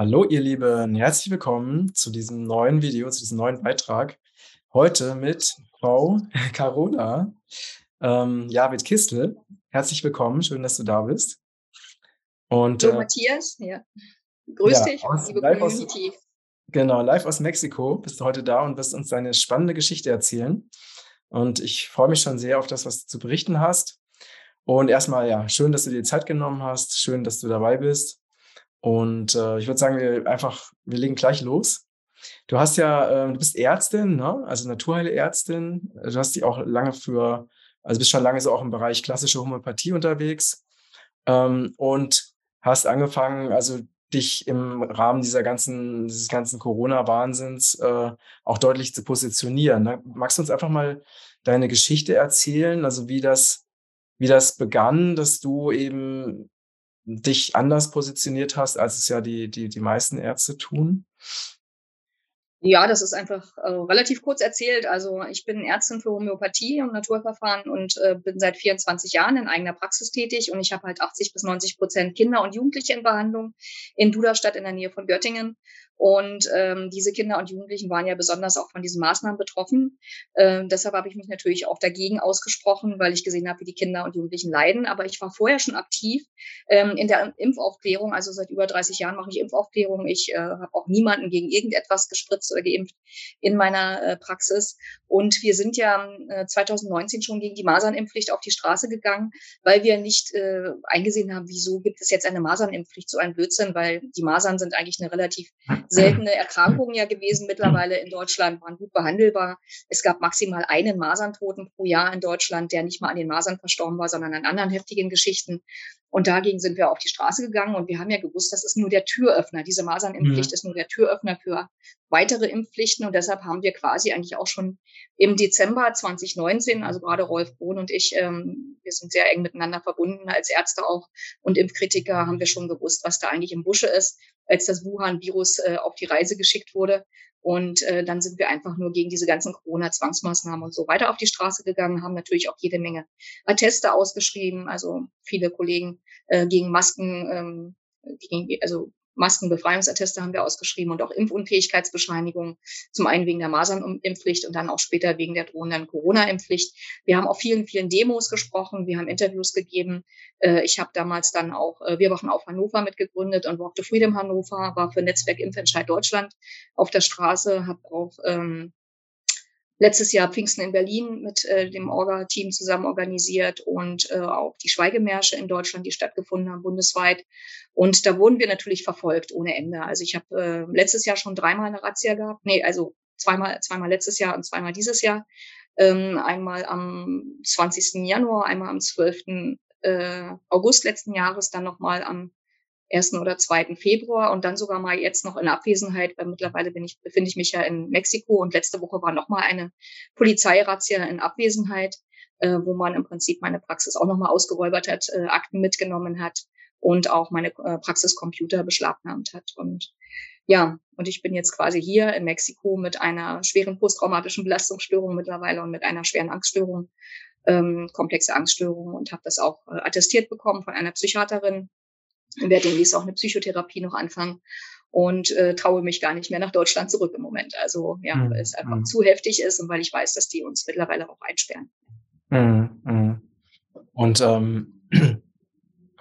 Hallo, ihr Lieben, herzlich willkommen zu diesem neuen Video, zu diesem neuen Beitrag. Heute mit Frau Carola ähm, Javid Kistel. Herzlich willkommen, schön, dass du da bist. Und, Hallo, äh, Matthias, ja. Grüß ja, dich, aus, liebe Community. Aus, genau, live aus Mexiko bist du heute da und wirst uns deine spannende Geschichte erzählen. Und ich freue mich schon sehr auf das, was du zu berichten hast. Und erstmal, ja, schön, dass du dir Zeit genommen hast. Schön, dass du dabei bist. Und äh, ich würde sagen, wir einfach, wir legen gleich los. Du hast ja, äh, du bist Ärztin, ne? also Naturheilärztin. Du hast dich auch lange für, also bist schon lange so auch im Bereich klassische Homöopathie unterwegs ähm, und hast angefangen, also dich im Rahmen dieser ganzen, dieses ganzen Corona-Wahnsinns äh, auch deutlich zu positionieren. Ne? Magst du uns einfach mal deine Geschichte erzählen, also wie das, wie das begann, dass du eben dich anders positioniert hast, als es ja die, die, die meisten Ärzte tun? Ja, das ist einfach äh, relativ kurz erzählt. Also ich bin Ärztin für Homöopathie und Naturverfahren und äh, bin seit 24 Jahren in eigener Praxis tätig und ich habe halt 80 bis 90 Prozent Kinder und Jugendliche in Behandlung in Duderstadt in der Nähe von Göttingen. Und ähm, diese Kinder und Jugendlichen waren ja besonders auch von diesen Maßnahmen betroffen. Ähm, deshalb habe ich mich natürlich auch dagegen ausgesprochen, weil ich gesehen habe, wie die Kinder und Jugendlichen leiden. Aber ich war vorher schon aktiv ähm, in der Impfaufklärung. Also seit über 30 Jahren mache ich Impfaufklärung. Ich äh, habe auch niemanden gegen irgendetwas gespritzt oder geimpft in meiner äh, Praxis. Und wir sind ja äh, 2019 schon gegen die Masernimpfpflicht auf die Straße gegangen, weil wir nicht äh, eingesehen haben, wieso gibt es jetzt eine Masernimpfpflicht, so ein Blödsinn, weil die Masern sind eigentlich eine relativ seltene Erkrankungen ja gewesen mittlerweile in Deutschland, waren gut behandelbar. Es gab maximal einen Maserntoten pro Jahr in Deutschland, der nicht mal an den Masern verstorben war, sondern an anderen heftigen Geschichten. Und dagegen sind wir auf die Straße gegangen und wir haben ja gewusst, das ist nur der Türöffner. Diese Masernimpfpflicht mhm. ist nur der Türöffner für weitere Impfpflichten. Und deshalb haben wir quasi eigentlich auch schon im Dezember 2019, also gerade Rolf Bohn und ich, ähm, wir sind sehr eng miteinander verbunden als Ärzte auch und Impfkritiker, haben wir schon gewusst, was da eigentlich im Busche ist, als das Wuhan-Virus äh, auf die Reise geschickt wurde. Und äh, dann sind wir einfach nur gegen diese ganzen Corona-Zwangsmaßnahmen und so weiter auf die Straße gegangen, haben natürlich auch jede Menge Atteste ausgeschrieben, also viele Kollegen äh, gegen Masken, ähm, gegen, also Maskenbefreiungsatteste haben wir ausgeschrieben und auch Impfunfähigkeitsbescheinigungen. Zum einen wegen der Masernimpfpflicht und dann auch später wegen der drohenden Corona-Impfpflicht. Wir haben auf vielen, vielen Demos gesprochen. Wir haben Interviews gegeben. Äh, ich habe damals dann auch äh, Wir wachen auf Hannover mitgegründet und Walk to Freedom Hannover, war für Netzwerk Impfentscheid Deutschland auf der Straße, habe auch ähm, letztes Jahr Pfingsten in Berlin mit äh, dem Orga-Team zusammen organisiert und äh, auch die Schweigemärsche in Deutschland, die stattgefunden haben, bundesweit. Und da wurden wir natürlich verfolgt ohne Ende. Also ich habe äh, letztes Jahr schon dreimal eine Razzia gehabt. Nee, also zweimal, zweimal letztes Jahr und zweimal dieses Jahr. Ähm, einmal am 20. Januar, einmal am 12. Äh, August letzten Jahres, dann nochmal am 1. oder 2. Februar und dann sogar mal jetzt noch in Abwesenheit, weil mittlerweile bin ich, befinde ich mich ja in Mexiko und letzte Woche war noch mal eine Polizeirazzia in Abwesenheit, äh, wo man im Prinzip meine Praxis auch noch mal ausgeräubert hat, äh, Akten mitgenommen hat und auch meine äh, Praxiscomputer beschlagnahmt hat. Und ja, und ich bin jetzt quasi hier in Mexiko mit einer schweren posttraumatischen Belastungsstörung mittlerweile und mit einer schweren Angststörung, ähm, komplexe Angststörung und habe das auch äh, attestiert bekommen von einer Psychiaterin werde demnächst auch eine Psychotherapie noch anfangen und äh, traue mich gar nicht mehr nach Deutschland zurück im Moment. Also ja, mhm. weil es einfach mhm. zu heftig ist und weil ich weiß, dass die uns mittlerweile auch einsperren. Mhm. mhm. Und ähm,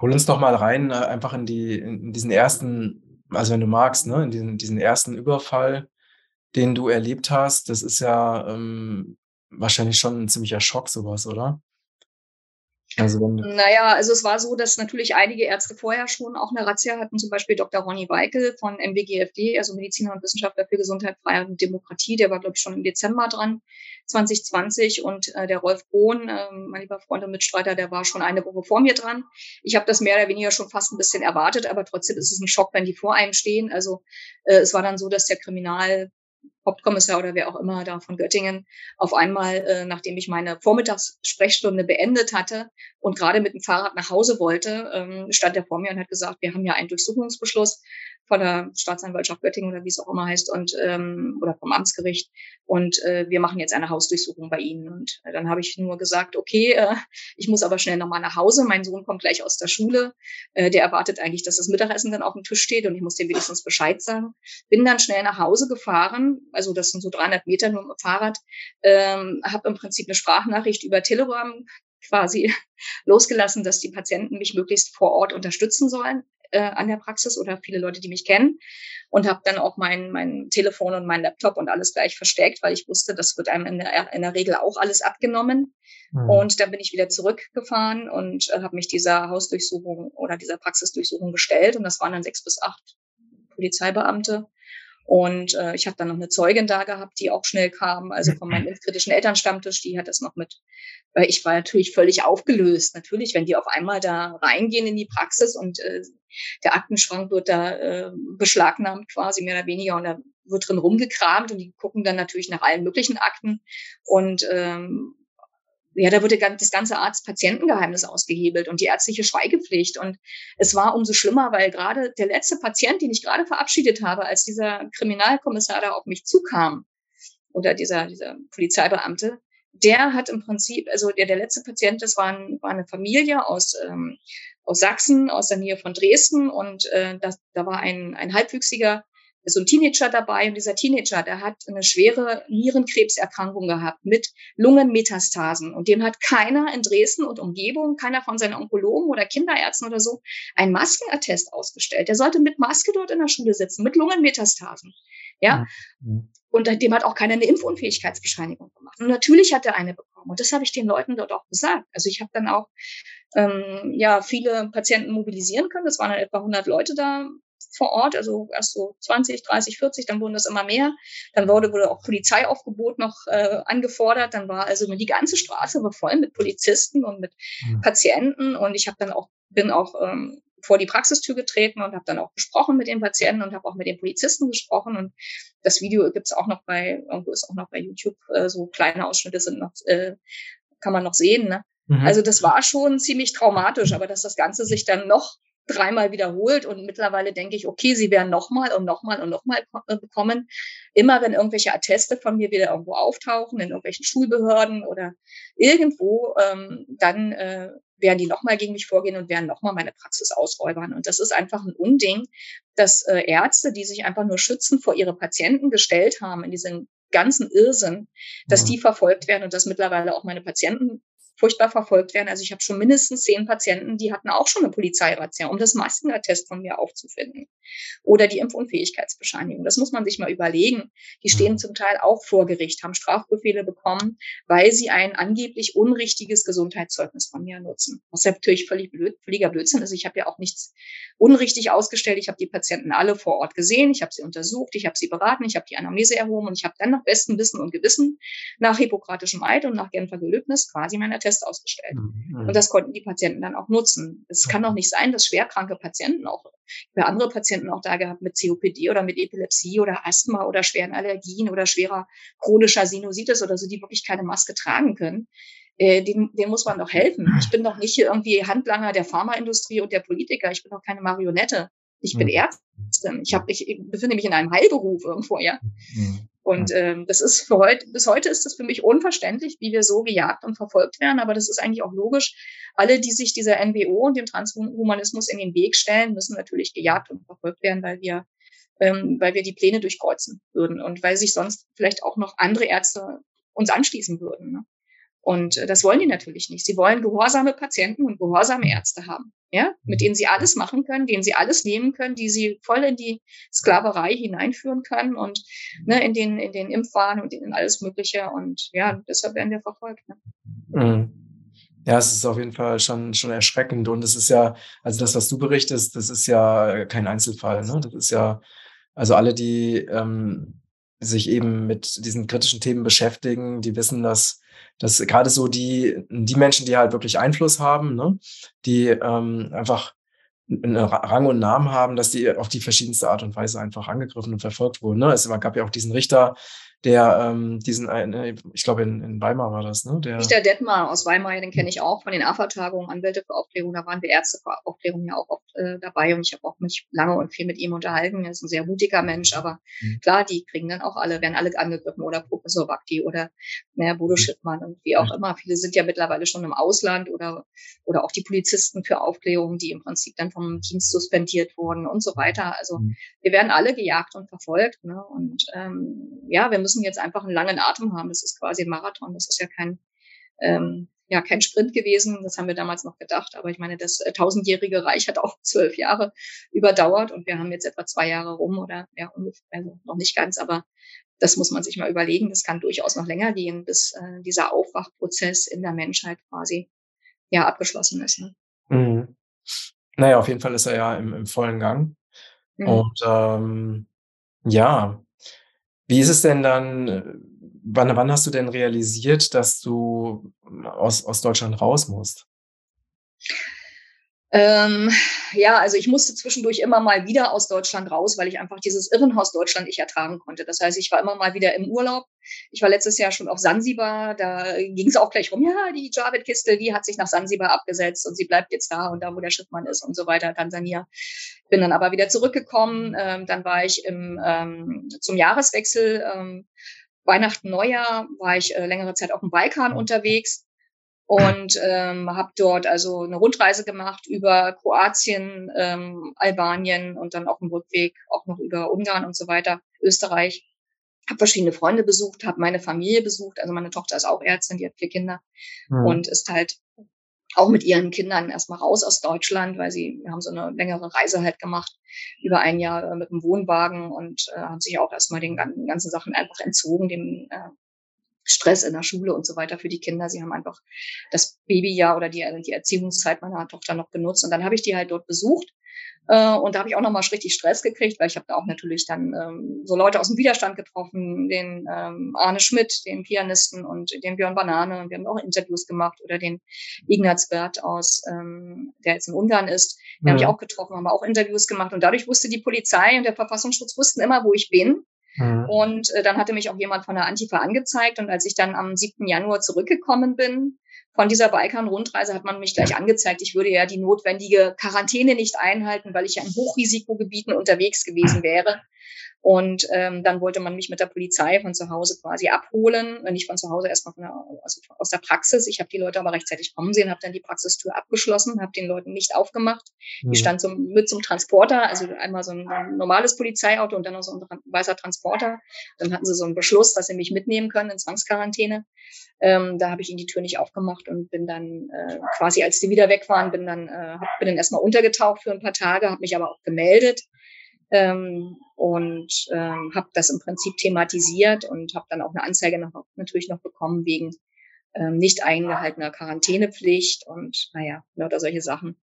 hol uns doch mal rein, äh, einfach in die in diesen ersten, also wenn du magst, ne, in diesen, diesen ersten Überfall, den du erlebt hast. Das ist ja ähm, wahrscheinlich schon ein ziemlicher Schock, sowas, oder? Also naja, also es war so, dass natürlich einige Ärzte vorher schon auch eine Razzia hatten, zum Beispiel Dr. Ronny Weikel von MWGFD, also Mediziner und Wissenschaftler für Gesundheit, Freiheit und Demokratie, der war, glaube ich, schon im Dezember dran, 2020. Und äh, der Rolf Bohn, äh, mein lieber Freund und Mitstreiter, der war schon eine Woche vor mir dran. Ich habe das mehr oder weniger schon fast ein bisschen erwartet, aber trotzdem ist es ein Schock, wenn die vor einem stehen. Also äh, es war dann so, dass der Kriminal Hauptkommissar oder wer auch immer da von Göttingen auf einmal, äh, nachdem ich meine Vormittagssprechstunde beendet hatte und gerade mit dem Fahrrad nach Hause wollte, ähm, stand er vor mir und hat gesagt, wir haben ja einen Durchsuchungsbeschluss von der Staatsanwaltschaft Göttingen oder wie es auch immer heißt und ähm, oder vom Amtsgericht und äh, wir machen jetzt eine Hausdurchsuchung bei Ihnen und dann habe ich nur gesagt, okay, äh, ich muss aber schnell nochmal nach Hause. Mein Sohn kommt gleich aus der Schule, äh, der erwartet eigentlich, dass das Mittagessen dann auf dem Tisch steht und ich muss dem wenigstens Bescheid sagen. Bin dann schnell nach Hause gefahren, also das sind so 300 Meter nur mit dem Fahrrad, ähm, habe im Prinzip eine Sprachnachricht über Telegram quasi losgelassen, dass die Patienten mich möglichst vor Ort unterstützen sollen äh, an der Praxis oder viele Leute, die mich kennen. Und habe dann auch mein, mein Telefon und mein Laptop und alles gleich versteckt, weil ich wusste, das wird einem in der, in der Regel auch alles abgenommen. Mhm. Und dann bin ich wieder zurückgefahren und äh, habe mich dieser Hausdurchsuchung oder dieser Praxisdurchsuchung gestellt. Und das waren dann sechs bis acht Polizeibeamte. Und äh, ich habe dann noch eine Zeugin da gehabt, die auch schnell kam, also von meinem kritischen Elternstammtisch, die hat das noch mit. Äh, ich war natürlich völlig aufgelöst. Natürlich, wenn die auf einmal da reingehen in die Praxis und äh, der Aktenschrank wird da äh, beschlagnahmt quasi mehr oder weniger und da wird drin rumgekramt und die gucken dann natürlich nach allen möglichen Akten und ähm, ja, da wurde das ganze Arzt-Patientengeheimnis ausgehebelt und die ärztliche Schweigepflicht. Und es war umso schlimmer, weil gerade der letzte Patient, den ich gerade verabschiedet habe, als dieser Kriminalkommissar da auf mich zukam, oder dieser, dieser Polizeibeamte, der hat im Prinzip, also der, der letzte Patient, das war, ein, war eine Familie aus, ähm, aus Sachsen, aus der Nähe von Dresden und äh, das, da war ein, ein halbwüchsiger so ein Teenager dabei und dieser Teenager, der hat eine schwere Nierenkrebserkrankung gehabt mit Lungenmetastasen und dem hat keiner in Dresden und Umgebung, keiner von seinen Onkologen oder Kinderärzten oder so, ein Maskenattest ausgestellt. Der sollte mit Maske dort in der Schule sitzen, mit Lungenmetastasen. Ja. Mhm. Und dem hat auch keiner eine Impfunfähigkeitsbescheinigung gemacht. Und natürlich hat er eine bekommen. Und das habe ich den Leuten dort auch gesagt. Also ich habe dann auch ähm, ja viele Patienten mobilisieren können. Das waren dann etwa 100 Leute da vor Ort, also erst so 20, 30, 40, dann wurden das immer mehr. Dann wurde, wurde auch Polizeiaufgebot noch äh, angefordert. Dann war also die ganze Straße war voll mit Polizisten und mit mhm. Patienten. Und ich habe dann auch, bin auch ähm, vor die Praxistür getreten und habe dann auch gesprochen mit den Patienten und habe auch mit den Polizisten gesprochen. Und das Video gibt's auch noch bei, irgendwo ist auch noch bei YouTube, äh, so kleine Ausschnitte sind noch, äh, kann man noch sehen. Ne? Mhm. Also das war schon ziemlich traumatisch, aber dass das Ganze sich dann noch dreimal wiederholt und mittlerweile denke ich, okay, sie werden nochmal und nochmal und nochmal äh, bekommen. Immer wenn irgendwelche Atteste von mir wieder irgendwo auftauchen, in irgendwelchen Schulbehörden oder irgendwo, ähm, dann äh, werden die nochmal gegen mich vorgehen und werden nochmal meine Praxis ausräubern. Und das ist einfach ein Unding, dass äh, Ärzte, die sich einfach nur schützen vor ihre Patienten gestellt haben in diesen ganzen Irrsinn, dass die verfolgt werden und dass mittlerweile auch meine Patienten furchtbar verfolgt werden. Also ich habe schon mindestens zehn Patienten, die hatten auch schon eine Polizeirazzia, um das Maskenattest von mir aufzufinden. Oder die Impfunfähigkeitsbescheinigung. Das muss man sich mal überlegen. Die stehen zum Teil auch vor Gericht, haben Strafbefehle bekommen, weil sie ein angeblich unrichtiges Gesundheitszeugnis von mir nutzen. Was ja natürlich völlig blöd, völliger Blödsinn ist. Ich habe ja auch nichts unrichtig ausgestellt. Ich habe die Patienten alle vor Ort gesehen. Ich habe sie untersucht. Ich habe sie beraten. Ich habe die Anamnese erhoben und ich habe dann nach bestem Wissen und Gewissen nach hippokratischem Eid und nach Genfer Gelöbnis quasi mein Attest Test ausgestellt. Mhm. Und das konnten die Patienten dann auch nutzen. Es kann doch nicht sein, dass schwerkranke Patienten auch, ich habe andere Patienten auch da gehabt mit COPD oder mit Epilepsie oder Asthma oder schweren Allergien oder schwerer chronischer Sinusitis oder so, die wirklich keine Maske tragen können. Äh, den, den muss man doch helfen. Ich bin doch nicht hier irgendwie Handlanger der Pharmaindustrie und der Politiker. Ich bin doch keine Marionette. Ich bin mhm. Ärztin. Ich, hab, ich befinde mich in einem Heilberuf irgendwo, ja. Mhm. Und ähm, das ist für heute, bis heute ist das für mich unverständlich, wie wir so gejagt und verfolgt werden. Aber das ist eigentlich auch logisch. Alle, die sich dieser NWO und dem Transhumanismus in den Weg stellen, müssen natürlich gejagt und verfolgt werden, weil wir, ähm, weil wir die Pläne durchkreuzen würden und weil sich sonst vielleicht auch noch andere Ärzte uns anschließen würden. Ne? Und äh, das wollen die natürlich nicht. Sie wollen gehorsame Patienten und gehorsame Ärzte haben, ja, mit denen sie alles machen können, denen sie alles nehmen können, die sie voll in die Sklaverei hineinführen können und ne, in den in den Impfwahn und in alles Mögliche. Und ja, deshalb werden wir verfolgt. Ne? Mhm. Ja, es ist auf jeden Fall schon, schon erschreckend. Und es ist ja, also das, was du berichtest, das ist ja kein Einzelfall. Ne? Das ist ja, also alle, die ähm, sich eben mit diesen kritischen Themen beschäftigen, die wissen, dass dass gerade so die, die Menschen, die halt wirklich Einfluss haben, ne, die ähm, einfach einen Rang und Namen haben, dass die auf die verschiedenste Art und Weise einfach angegriffen und verfolgt wurden. Ne? Es gab ja auch diesen Richter, der ähm, diesen, äh, ich glaube in, in Weimar war das, ne? Der Peter Detmar aus Weimar, den kenne ich auch von den AFA-Tagungen, Anwälte für Aufklärung, da waren wir Ärzte für Aufklärung ja auch oft äh, dabei und ich habe auch mich lange und viel mit ihm unterhalten. Er ist ein sehr mutiger Mensch, aber mhm. klar, die kriegen dann auch alle, werden alle angegriffen oder Professor Bakti oder naja, Bodo mhm. Schittmann und wie auch mhm. immer. Viele sind ja mittlerweile schon im Ausland oder, oder auch die Polizisten für Aufklärung, die im Prinzip dann vom Dienst suspendiert wurden und so weiter. Also mhm. wir werden alle gejagt und verfolgt. Ne? Und ähm, ja, wir müssen jetzt einfach einen langen Atem haben. Das ist quasi ein Marathon. Das ist ja kein, ähm, ja, kein Sprint gewesen. Das haben wir damals noch gedacht. Aber ich meine, das äh, tausendjährige Reich hat auch zwölf Jahre überdauert und wir haben jetzt etwa zwei Jahre rum oder ja, ungefähr, also noch nicht ganz, aber das muss man sich mal überlegen. Das kann durchaus noch länger gehen, bis äh, dieser Aufwachprozess in der Menschheit quasi ja abgeschlossen ist. Ne? Mhm. Naja, auf jeden Fall ist er ja im, im vollen Gang. Mhm. Und ähm, ja, wie ist es denn dann, äh, wann, wann hast du denn realisiert, dass du aus, aus Deutschland raus musst? Ähm, ja, also ich musste zwischendurch immer mal wieder aus Deutschland raus, weil ich einfach dieses Irrenhaus Deutschland nicht ertragen konnte. Das heißt, ich war immer mal wieder im Urlaub. Ich war letztes Jahr schon auf Sansibar, da ging es auch gleich rum, ja, die Javid-Kiste, die hat sich nach Sansibar abgesetzt und sie bleibt jetzt da und da, wo der Schiffmann ist und so weiter, Tansania. Bin dann aber wieder zurückgekommen. Ähm, dann war ich im, ähm, zum Jahreswechsel, ähm, Weihnachten, Neujahr, war ich äh, längere Zeit auf dem Balkan unterwegs und ähm, habe dort also eine Rundreise gemacht über Kroatien, ähm, Albanien und dann auf dem Rückweg auch noch über Ungarn und so weiter, Österreich. Habe verschiedene Freunde besucht, habe meine Familie besucht. Also meine Tochter ist auch Ärztin, die hat vier Kinder mhm. und ist halt auch mit ihren Kindern erstmal raus aus Deutschland, weil sie haben so eine längere Reise halt gemacht über ein Jahr äh, mit dem Wohnwagen und äh, haben sich auch erstmal den, den ganzen Sachen einfach entzogen, dem äh, Stress in der Schule und so weiter für die Kinder. Sie haben einfach das Babyjahr oder die, die Erziehungszeit meiner Tochter noch genutzt. Und dann habe ich die halt dort besucht. Äh, und da habe ich auch nochmal richtig Stress gekriegt, weil ich habe da auch natürlich dann ähm, so Leute aus dem Widerstand getroffen, den ähm, Arne Schmidt, den Pianisten und den Björn Banane. Wir haben auch Interviews gemacht oder den Ignaz Bert aus, ähm, der jetzt in Ungarn ist. Den mhm. habe ich auch getroffen, haben auch Interviews gemacht. Und dadurch wusste die Polizei und der Verfassungsschutz wussten immer, wo ich bin. Mhm. Und äh, dann hatte mich auch jemand von der Antifa angezeigt. Und als ich dann am 7. Januar zurückgekommen bin, von dieser Balkan-Rundreise hat man mich gleich angezeigt, ich würde ja die notwendige Quarantäne nicht einhalten, weil ich ja in Hochrisikogebieten unterwegs gewesen wäre. Und ähm, dann wollte man mich mit der Polizei von zu Hause quasi abholen, nicht von zu Hause, erstmal von der, also aus der Praxis. Ich habe die Leute aber rechtzeitig kommen sehen, habe dann die Praxistür abgeschlossen, habe den Leuten nicht aufgemacht. Mhm. Ich stand so mit zum Transporter, also einmal so ein, ein normales Polizeiauto und dann noch so ein weißer Transporter. Dann hatten sie so einen Beschluss, dass sie mich mitnehmen können in Zwangsquarantäne. Ähm, da habe ich ihnen die Tür nicht aufgemacht und bin dann äh, quasi, als die wieder weg waren, bin dann, äh, bin dann erstmal untergetaucht für ein paar Tage, habe mich aber auch gemeldet ähm, und ähm, habe das im Prinzip thematisiert und habe dann auch eine Anzeige noch, natürlich noch bekommen wegen ähm, nicht eingehaltener Quarantänepflicht und naja, lauter solche Sachen.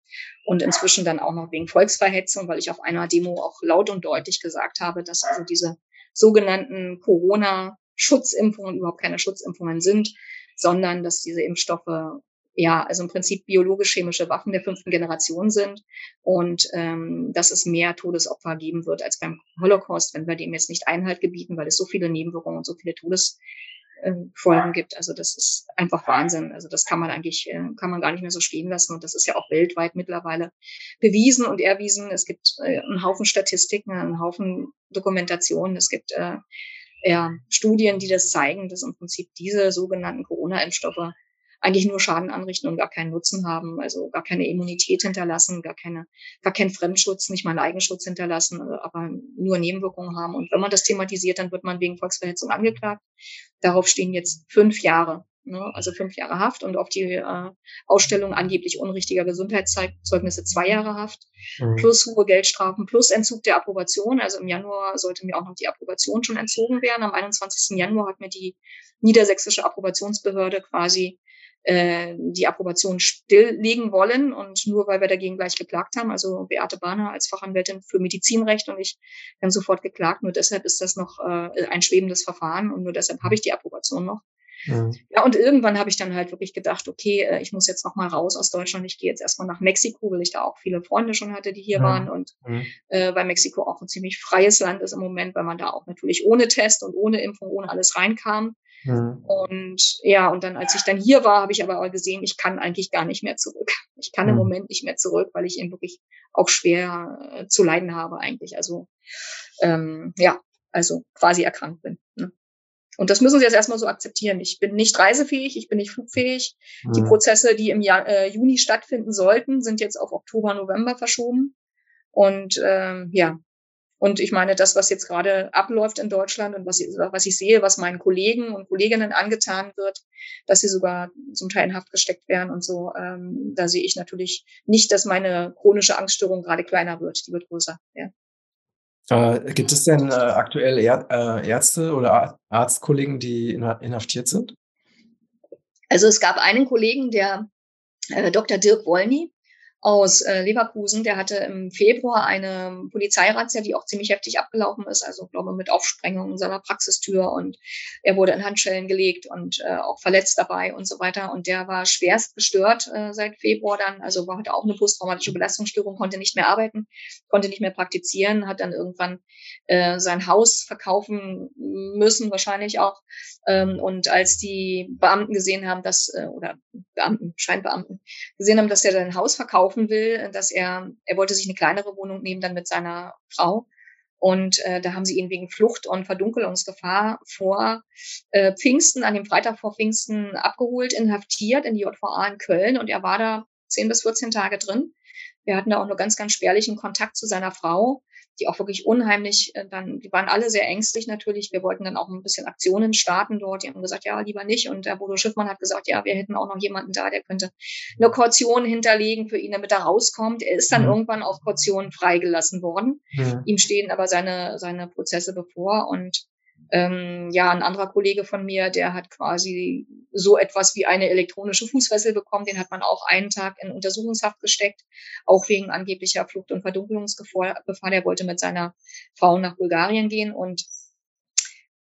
Und inzwischen dann auch noch wegen Volksverhetzung, weil ich auf einer Demo auch laut und deutlich gesagt habe, dass also diese sogenannten Corona-Schutzimpfungen überhaupt keine Schutzimpfungen sind, sondern dass diese Impfstoffe ja, also im Prinzip biologisch-chemische Waffen der fünften Generation sind und ähm, dass es mehr Todesopfer geben wird als beim Holocaust, wenn wir dem jetzt nicht Einhalt gebieten, weil es so viele Nebenwirkungen und so viele Todesfolgen äh, gibt. Also das ist einfach Wahnsinn. Also das kann man eigentlich, äh, kann man gar nicht mehr so stehen lassen. Und das ist ja auch weltweit mittlerweile bewiesen und erwiesen. Es gibt äh, einen Haufen Statistiken, einen Haufen Dokumentationen. Es gibt äh, ja, Studien, die das zeigen, dass im Prinzip diese sogenannten Corona-Impfstoffe eigentlich nur Schaden anrichten und gar keinen Nutzen haben, also gar keine Immunität hinterlassen, gar keine, gar keinen Fremdschutz, nicht mal einen Eigenschutz hinterlassen, aber nur Nebenwirkungen haben. Und wenn man das thematisiert, dann wird man wegen Volksverhetzung angeklagt. Darauf stehen jetzt fünf Jahre. Ne? Also fünf Jahre Haft und auf die äh, Ausstellung angeblich unrichtiger Gesundheitszeugnisse zwei Jahre Haft, mhm. plus hohe Geldstrafen, plus Entzug der Approbation. Also im Januar sollte mir auch noch die Approbation schon entzogen werden. Am 21. Januar hat mir die niedersächsische Approbationsbehörde quasi äh, die Approbation stilllegen wollen. Und nur weil wir dagegen gleich geklagt haben, also Beate Bahner als Fachanwältin für Medizinrecht und ich haben sofort geklagt. Nur deshalb ist das noch äh, ein schwebendes Verfahren und nur deshalb habe ich die Approbation noch. Mhm. Ja, und irgendwann habe ich dann halt wirklich gedacht, okay, äh, ich muss jetzt noch mal raus aus Deutschland. Ich gehe jetzt erstmal nach Mexiko, weil ich da auch viele Freunde schon hatte, die hier mhm. waren und mhm. äh, weil Mexiko auch ein ziemlich freies Land ist im Moment, weil man da auch natürlich ohne Test und ohne Impfung, ohne alles reinkam. Mhm. Und ja, und dann, als ich dann hier war, habe ich aber gesehen, ich kann eigentlich gar nicht mehr zurück. Ich kann mhm. im Moment nicht mehr zurück, weil ich eben wirklich auch schwer äh, zu leiden habe eigentlich. Also ähm, ja, also quasi erkrankt bin. Ne? Und das müssen Sie jetzt erstmal so akzeptieren. Ich bin nicht reisefähig, ich bin nicht flugfähig. Mhm. Die Prozesse, die im Jahr, äh, Juni stattfinden sollten, sind jetzt auf Oktober, November verschoben. Und ähm, ja, und ich meine, das, was jetzt gerade abläuft in Deutschland und was ich, was ich sehe, was meinen Kollegen und Kolleginnen angetan wird, dass sie sogar zum Teil in Haft gesteckt werden und so, ähm, da sehe ich natürlich nicht, dass meine chronische Angststörung gerade kleiner wird, die wird größer. Ja. Äh, gibt es denn äh, aktuell Är äh, Ärzte oder Arztkollegen, die inhaftiert sind? Also es gab einen Kollegen, der äh, Dr. Dirk Wolny, aus äh, Leverkusen, der hatte im Februar eine Polizeirazzia, die auch ziemlich heftig abgelaufen ist, also glaube mit Aufsprengung seiner Praxistür. Und er wurde in Handschellen gelegt und äh, auch verletzt dabei und so weiter. Und der war schwerst gestört äh, seit Februar dann, also war hatte auch eine posttraumatische Belastungsstörung, konnte nicht mehr arbeiten, konnte nicht mehr praktizieren, hat dann irgendwann äh, sein Haus verkaufen müssen wahrscheinlich auch. Ähm, und als die Beamten gesehen haben, dass äh, oder Beamten, Scheinbeamten gesehen haben, dass er sein Haus verkauft verkaufen will, dass er, er wollte sich eine kleinere Wohnung nehmen, dann mit seiner Frau. Und äh, da haben sie ihn wegen Flucht und Verdunkelungsgefahr vor äh, Pfingsten, an dem Freitag vor Pfingsten abgeholt, inhaftiert in die JVA in Köln. Und er war da 10 bis 14 Tage drin. Wir hatten da auch nur ganz, ganz spärlichen Kontakt zu seiner Frau die auch wirklich unheimlich äh, dann, die waren alle sehr ängstlich natürlich. Wir wollten dann auch ein bisschen Aktionen starten dort. Die haben gesagt, ja, lieber nicht. Und der Bodo Schiffmann hat gesagt, ja, wir hätten auch noch jemanden da, der könnte eine Kaution hinterlegen für ihn, damit er rauskommt. Er ist dann mhm. irgendwann auf Kaution freigelassen worden. Mhm. Ihm stehen aber seine, seine Prozesse bevor und ähm, ja, ein anderer Kollege von mir, der hat quasi so etwas wie eine elektronische Fußfessel bekommen. Den hat man auch einen Tag in Untersuchungshaft gesteckt, auch wegen angeblicher Flucht- und Verdunkelungsgefahr. Der wollte mit seiner Frau nach Bulgarien gehen und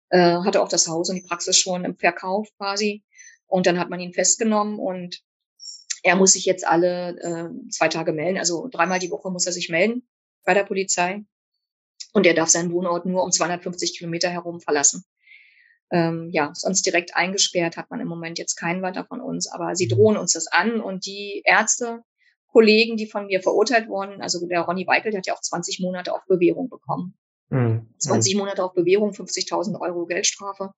äh, hatte auch das Haus und die Praxis schon im Verkauf quasi. Und dann hat man ihn festgenommen und er muss sich jetzt alle äh, zwei Tage melden. Also dreimal die Woche muss er sich melden bei der Polizei. Und er darf seinen Wohnort nur um 250 Kilometer herum verlassen. Ähm, ja, sonst direkt eingesperrt hat man im Moment jetzt keinen weiter von uns, aber sie drohen uns das an und die Ärzte, Kollegen, die von mir verurteilt wurden, also der Ronny Weikel, der hat ja auch 20 Monate auf Bewährung bekommen. Mhm. 20 Monate auf Bewährung, 50.000 Euro Geldstrafe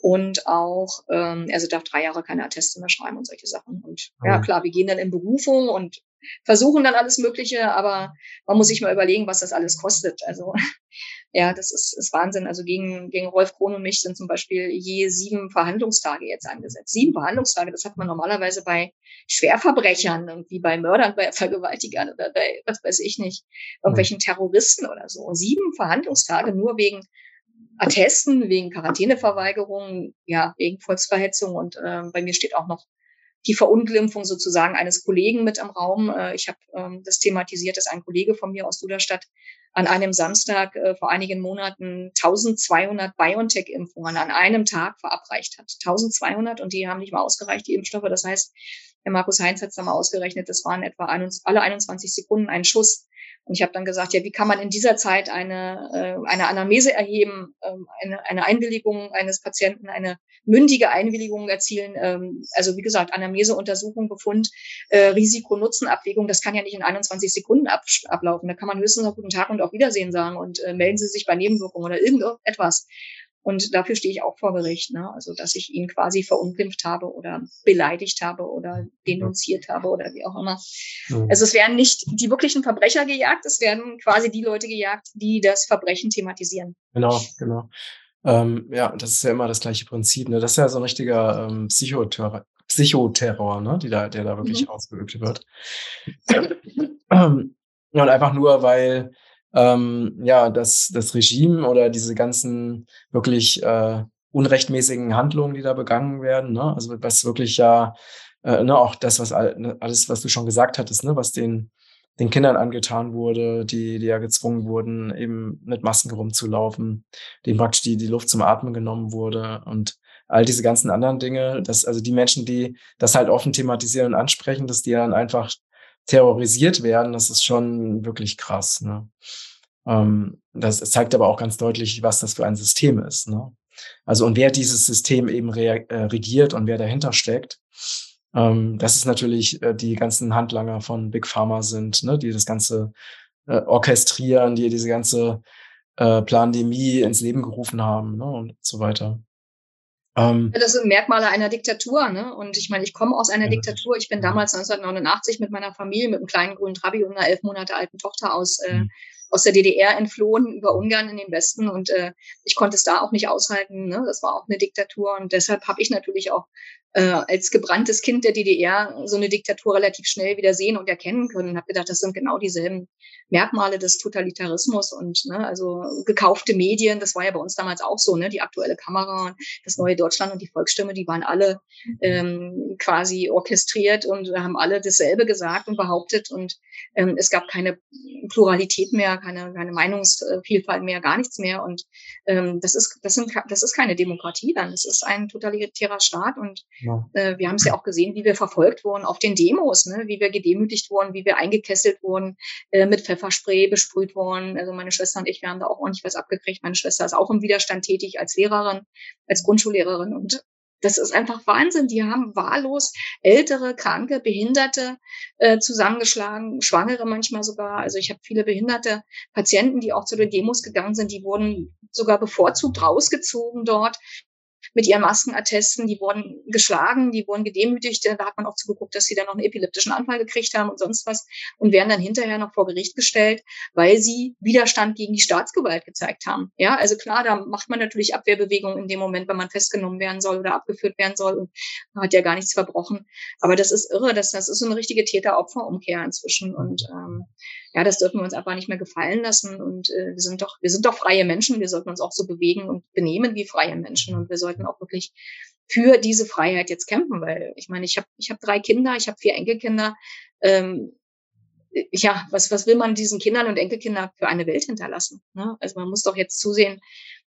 und auch, ähm, also darf drei Jahre keine Atteste mehr schreiben und solche Sachen. Und mhm. ja, klar, wir gehen dann in Berufung und versuchen dann alles Mögliche, aber man muss sich mal überlegen, was das alles kostet. Also ja, das ist, ist Wahnsinn. Also gegen, gegen Rolf Krohn und mich sind zum Beispiel je sieben Verhandlungstage jetzt angesetzt. Sieben Verhandlungstage, das hat man normalerweise bei Schwerverbrechern, irgendwie bei Mördern, bei Vergewaltigern oder bei, was weiß ich nicht, irgendwelchen Terroristen oder so. Sieben Verhandlungstage nur wegen Attesten, wegen Quarantäneverweigerung, ja, wegen Volksverhetzung und äh, bei mir steht auch noch die Verunglimpfung sozusagen eines Kollegen mit im Raum. Äh, ich habe ähm, das thematisiert, dass ein Kollege von mir aus Duderstadt an einem Samstag äh, vor einigen Monaten 1200 BioNTech-Impfungen an einem Tag verabreicht hat. 1200 und die haben nicht mal ausgereicht, die Impfstoffe. Das heißt, Herr Markus Heinz hat es mal ausgerechnet, das waren etwa alle 21 Sekunden ein Schuss. Und ich habe dann gesagt, ja, wie kann man in dieser Zeit eine, äh, eine Anamnese erheben, ähm, eine, eine Einwilligung eines Patienten, eine mündige Einwilligung erzielen? Ähm, also wie gesagt, Anamnese, Untersuchung, Befund, äh, Risiko-Nutzen-Abwägung, das kann ja nicht in 21 Sekunden ab, ablaufen. Da kann man höchstens noch guten Tag und auf Wiedersehen sagen und äh, melden Sie sich bei Nebenwirkungen oder irgendetwas. Und dafür stehe ich auch vor Gericht, ne? also dass ich ihn quasi verunglimpft habe oder beleidigt habe oder denunziert habe oder wie auch immer. Also es werden nicht die wirklichen Verbrecher gejagt, es werden quasi die Leute gejagt, die das Verbrechen thematisieren. Genau, genau. Ähm, ja, das ist ja immer das gleiche Prinzip. Ne? Das ist ja so ein richtiger ähm, Psychoterror, Psychoterror ne? Die da, der da wirklich mhm. ausgeübt wird. und einfach nur, weil ähm, ja, das, das Regime oder diese ganzen wirklich äh, unrechtmäßigen Handlungen, die da begangen werden, ne? also was wirklich ja, äh, ne, auch das, was ne, alles, was du schon gesagt hattest, ne, was den, den Kindern angetan wurde, die, die ja gezwungen wurden, eben mit Masken rumzulaufen, denen praktisch die, die Luft zum Atmen genommen wurde und all diese ganzen anderen Dinge, dass also die Menschen, die das halt offen thematisieren und ansprechen, dass die dann einfach terrorisiert werden, das ist schon wirklich krass. Ne? Ähm, das zeigt aber auch ganz deutlich, was das für ein System ist. Ne? Also und wer dieses System eben re äh, regiert und wer dahinter steckt. Ähm, das ist natürlich äh, die ganzen Handlanger von Big Pharma sind, ne, die das Ganze äh, orchestrieren, die diese ganze äh, Plandemie ins Leben gerufen haben ne, und so weiter. Ähm, das sind Merkmale einer Diktatur. Ne? Und ich meine, ich komme aus einer ja. Diktatur. Ich bin damals 1989 mit meiner Familie, mit einem kleinen grünen Trabi und einer elf Monate alten Tochter aus äh, mhm aus der DDR entflohen über Ungarn in den Westen und äh, ich konnte es da auch nicht aushalten. Ne? Das war auch eine Diktatur und deshalb habe ich natürlich auch äh, als gebranntes Kind der DDR so eine Diktatur relativ schnell wieder sehen und erkennen können. Und habe gedacht, das sind genau dieselben Merkmale des Totalitarismus und ne, also gekaufte Medien. Das war ja bei uns damals auch so. Ne? Die aktuelle Kamera, das neue Deutschland und die Volksstimme, die waren alle ähm, quasi orchestriert und haben alle dasselbe gesagt und behauptet und ähm, es gab keine Pluralität mehr, keine, keine Meinungsvielfalt mehr, gar nichts mehr und ähm, das ist das sind das ist keine Demokratie dann. Das ist ein totalitärer Staat und ja. Äh, wir haben es ja auch gesehen, wie wir verfolgt wurden auf den Demos, ne? wie wir gedemütigt wurden, wie wir eingekesselt wurden, äh, mit Pfefferspray besprüht worden. Also meine Schwester und ich, wir haben da auch ordentlich was abgekriegt. Meine Schwester ist auch im Widerstand tätig als Lehrerin, als Grundschullehrerin und das ist einfach Wahnsinn. Die haben wahllos ältere, kranke, Behinderte äh, zusammengeschlagen, Schwangere manchmal sogar. Also ich habe viele behinderte Patienten, die auch zu den Demos gegangen sind. Die wurden sogar bevorzugt rausgezogen dort mit ihren Maskenattesten, die wurden geschlagen, die wurden gedemütigt. Da hat man auch zugeguckt, dass sie dann noch einen epileptischen Anfall gekriegt haben und sonst was und werden dann hinterher noch vor Gericht gestellt, weil sie Widerstand gegen die Staatsgewalt gezeigt haben. Ja, also klar, da macht man natürlich Abwehrbewegungen in dem Moment, wenn man festgenommen werden soll oder abgeführt werden soll und hat ja gar nichts verbrochen. Aber das ist irre, das, das ist so eine richtige Täter-Opfer-Umkehr inzwischen und ähm, ja, das dürfen wir uns einfach nicht mehr gefallen lassen. Und äh, wir sind doch, wir sind doch freie Menschen. Wir sollten uns auch so bewegen und benehmen wie freie Menschen. Und wir sollten auch wirklich für diese Freiheit jetzt kämpfen, weil ich meine, ich habe ich hab drei Kinder, ich habe vier Enkelkinder. Ähm, ja, was, was will man diesen Kindern und Enkelkindern für eine Welt hinterlassen? Ne? Also man muss doch jetzt zusehen,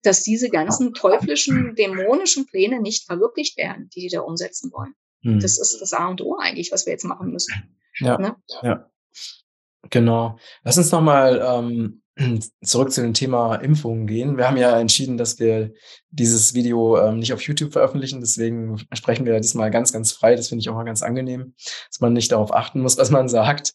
dass diese ganzen teuflischen, dämonischen Pläne nicht verwirklicht werden, die die da umsetzen wollen. Hm. Das ist das A und O eigentlich, was wir jetzt machen müssen. Ja, ne? ja. Genau. Lass uns nochmal ähm, zurück zu dem Thema Impfungen gehen. Wir haben ja entschieden, dass wir dieses Video ähm, nicht auf YouTube veröffentlichen. Deswegen sprechen wir diesmal ganz, ganz frei. Das finde ich auch mal ganz angenehm, dass man nicht darauf achten muss, was man sagt,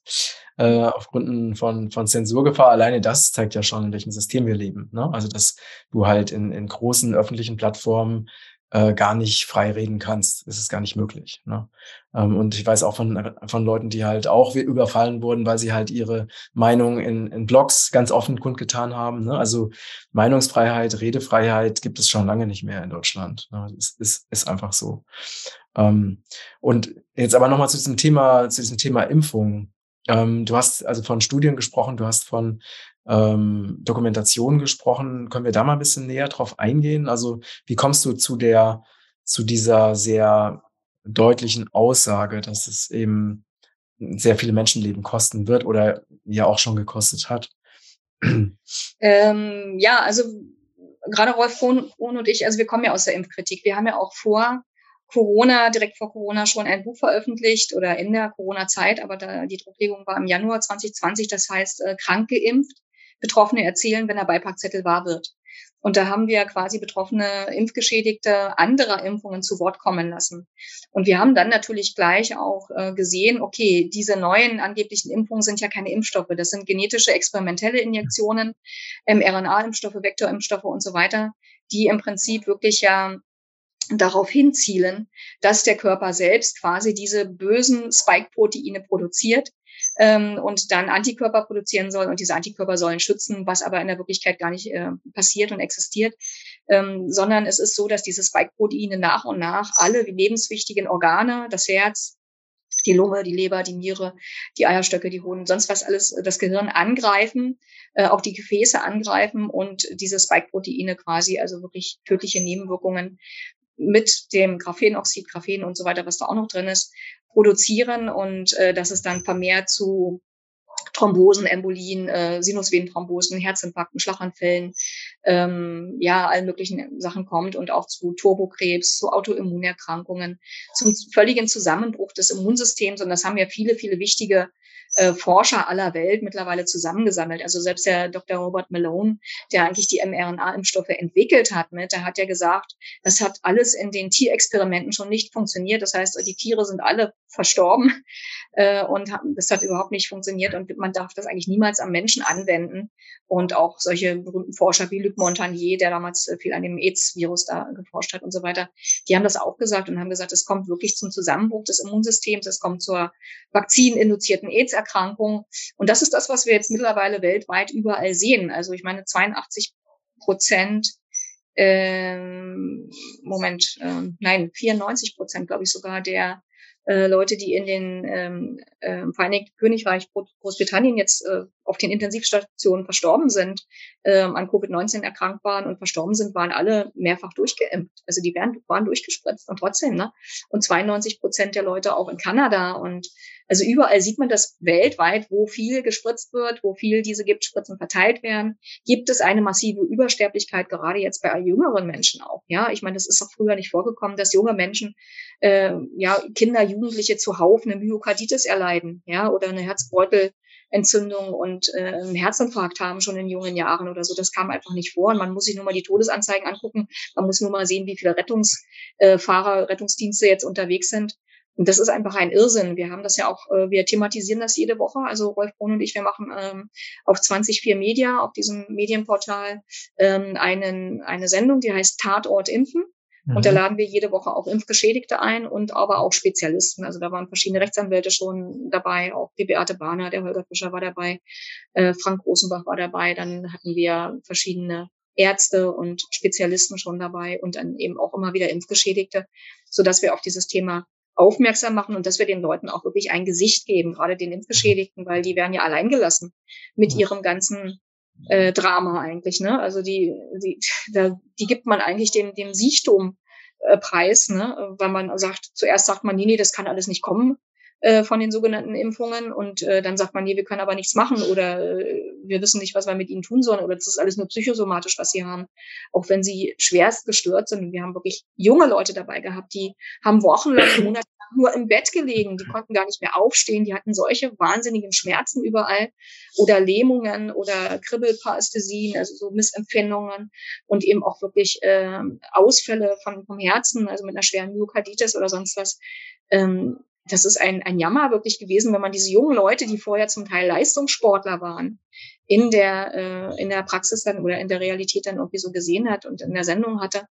äh, aufgrund von, von Zensurgefahr. Alleine das zeigt ja schon, in welchem System wir leben. Ne? Also, dass du halt in, in großen öffentlichen Plattformen äh, gar nicht frei reden kannst. Das ist gar nicht möglich. Ne? Ähm, und ich weiß auch von, von Leuten, die halt auch überfallen wurden, weil sie halt ihre Meinung in, in Blogs ganz offen kundgetan haben. Ne? Also Meinungsfreiheit, Redefreiheit gibt es schon lange nicht mehr in Deutschland. Ne? Das ist, ist einfach so. Ähm, und jetzt aber nochmal zu diesem Thema, zu diesem Thema Impfung. Ähm, du hast also von Studien gesprochen, du hast von ähm, Dokumentation gesprochen. Können wir da mal ein bisschen näher drauf eingehen? Also wie kommst du zu der, zu dieser sehr deutlichen Aussage, dass es eben sehr viele Menschenleben kosten wird oder ja auch schon gekostet hat? Ähm, ja, also gerade Rolf Kohn und ich, also wir kommen ja aus der Impfkritik. Wir haben ja auch vor Corona, direkt vor Corona schon ein Buch veröffentlicht oder in der Corona-Zeit, aber da, die Drucklegung war im Januar 2020, das heißt äh, krank geimpft. Betroffene erzählen, wenn der Beipackzettel wahr wird. Und da haben wir quasi betroffene Impfgeschädigte anderer Impfungen zu Wort kommen lassen. Und wir haben dann natürlich gleich auch äh, gesehen, okay, diese neuen angeblichen Impfungen sind ja keine Impfstoffe, das sind genetische experimentelle Injektionen, mRNA-Impfstoffe, Vektorimpfstoffe und so weiter, die im Prinzip wirklich ja darauf hinzielen, dass der Körper selbst quasi diese bösen Spike-Proteine produziert, ähm, und dann Antikörper produzieren soll und diese Antikörper sollen schützen, was aber in der Wirklichkeit gar nicht äh, passiert und existiert, ähm, sondern es ist so, dass diese Spike-Proteine nach und nach alle lebenswichtigen Organe, das Herz, die Lunge, die Leber, die Niere, die Eierstöcke, die Hoden, sonst was alles, äh, das Gehirn angreifen, äh, auch die Gefäße angreifen und diese Spike-Proteine quasi, also wirklich tödliche Nebenwirkungen mit dem Graphenoxid, Graphen und so weiter, was da auch noch drin ist, produzieren und äh, dass es dann vermehrt zu Thrombosen, Embolien, äh, Sinusvenenthrombosen, Herzinfarkten, Schlaganfällen, ähm, ja, allen möglichen Sachen kommt und auch zu Turbokrebs, zu Autoimmunerkrankungen, zum völligen Zusammenbruch des Immunsystems. Und das haben ja viele, viele wichtige äh, Forscher aller Welt mittlerweile zusammengesammelt. Also selbst der Dr. Robert Malone, der eigentlich die mRNA-Impfstoffe entwickelt hat, mit, der hat ja gesagt, das hat alles in den Tierexperimenten schon nicht funktioniert. Das heißt, die Tiere sind alle verstorben äh, und das hat überhaupt nicht funktioniert und man darf das eigentlich niemals am Menschen anwenden. Und auch solche berühmten Forscher wie Luc Montagnier, der damals äh, viel an dem AIDS-Virus da geforscht hat und so weiter, die haben das auch gesagt und haben gesagt, es kommt wirklich zum Zusammenbruch des Immunsystems, es kommt zur vakzininduzierten AIDS-Erkrankung. Und das ist das, was wir jetzt mittlerweile weltweit überall sehen. Also ich meine, 82 Prozent ähm, Moment, ähm, nein, 94 Prozent, glaube ich sogar, der äh, Leute, die in den ähm, äh, Vereinigten Königreich, Großbritannien jetzt äh, auf den Intensivstationen verstorben sind, ähm, an Covid-19 erkrankt waren und verstorben sind, waren alle mehrfach durchgeimpft. Also die werden, waren durchgespritzt und trotzdem, ne? Und 92 Prozent der Leute auch in Kanada und also überall sieht man das weltweit, wo viel gespritzt wird, wo viel diese Giftspritzen verteilt werden, gibt es eine massive Übersterblichkeit, gerade jetzt bei jüngeren Menschen auch. Ja, ich meine, das ist auch früher nicht vorgekommen, dass junge Menschen, äh, ja, Kinder, Jugendliche zuhauf eine Myokarditis erleiden, ja, oder eine Herzbeutelentzündung und äh, einen Herzinfarkt haben schon in jungen Jahren oder so. Das kam einfach nicht vor. Und man muss sich nur mal die Todesanzeigen angucken. Man muss nur mal sehen, wie viele Rettungsfahrer, Rettungsdienste jetzt unterwegs sind. Und das ist einfach ein Irrsinn. Wir haben das ja auch, äh, wir thematisieren das jede Woche. Also Rolf Brun und ich, wir machen ähm, auf 204 Media, auf diesem Medienportal, ähm, einen, eine Sendung, die heißt Tatort Impfen. Mhm. Und da mhm. laden wir jede Woche auch Impfgeschädigte ein und aber auch Spezialisten. Also da waren verschiedene Rechtsanwälte schon dabei, auch die Beate Bahner, der Holger Fischer war dabei, äh, Frank Großenbach war dabei. Dann hatten wir verschiedene Ärzte und Spezialisten schon dabei und dann eben auch immer wieder Impfgeschädigte, so dass wir auf dieses Thema aufmerksam machen und dass wir den Leuten auch wirklich ein Gesicht geben, gerade den Impfgeschädigten, weil die werden ja allein gelassen mit ihrem ganzen äh, Drama eigentlich. Ne? Also die, die, da, die gibt man eigentlich dem, dem Siechtumpreis, ne? weil man sagt, zuerst sagt man, nee, nee, das kann alles nicht kommen äh, von den sogenannten Impfungen und äh, dann sagt man, nee, wir können aber nichts machen oder äh, wir wissen nicht, was wir mit ihnen tun sollen oder das ist alles nur psychosomatisch, was sie haben, auch wenn sie schwerst gestört sind. Und wir haben wirklich junge Leute dabei gehabt, die haben wochenlang, monatelang nur im Bett gelegen, die konnten gar nicht mehr aufstehen, die hatten solche wahnsinnigen Schmerzen überall oder Lähmungen oder Kribbelparästhesien, also so Missempfindungen und eben auch wirklich äh, Ausfälle von, vom Herzen, also mit einer schweren Myokarditis oder sonst was. Ähm, das ist ein, ein Jammer wirklich gewesen, wenn man diese jungen Leute, die vorher zum Teil Leistungssportler waren, in der, äh, in der Praxis dann oder in der Realität dann irgendwie so gesehen hat und in der Sendung hatte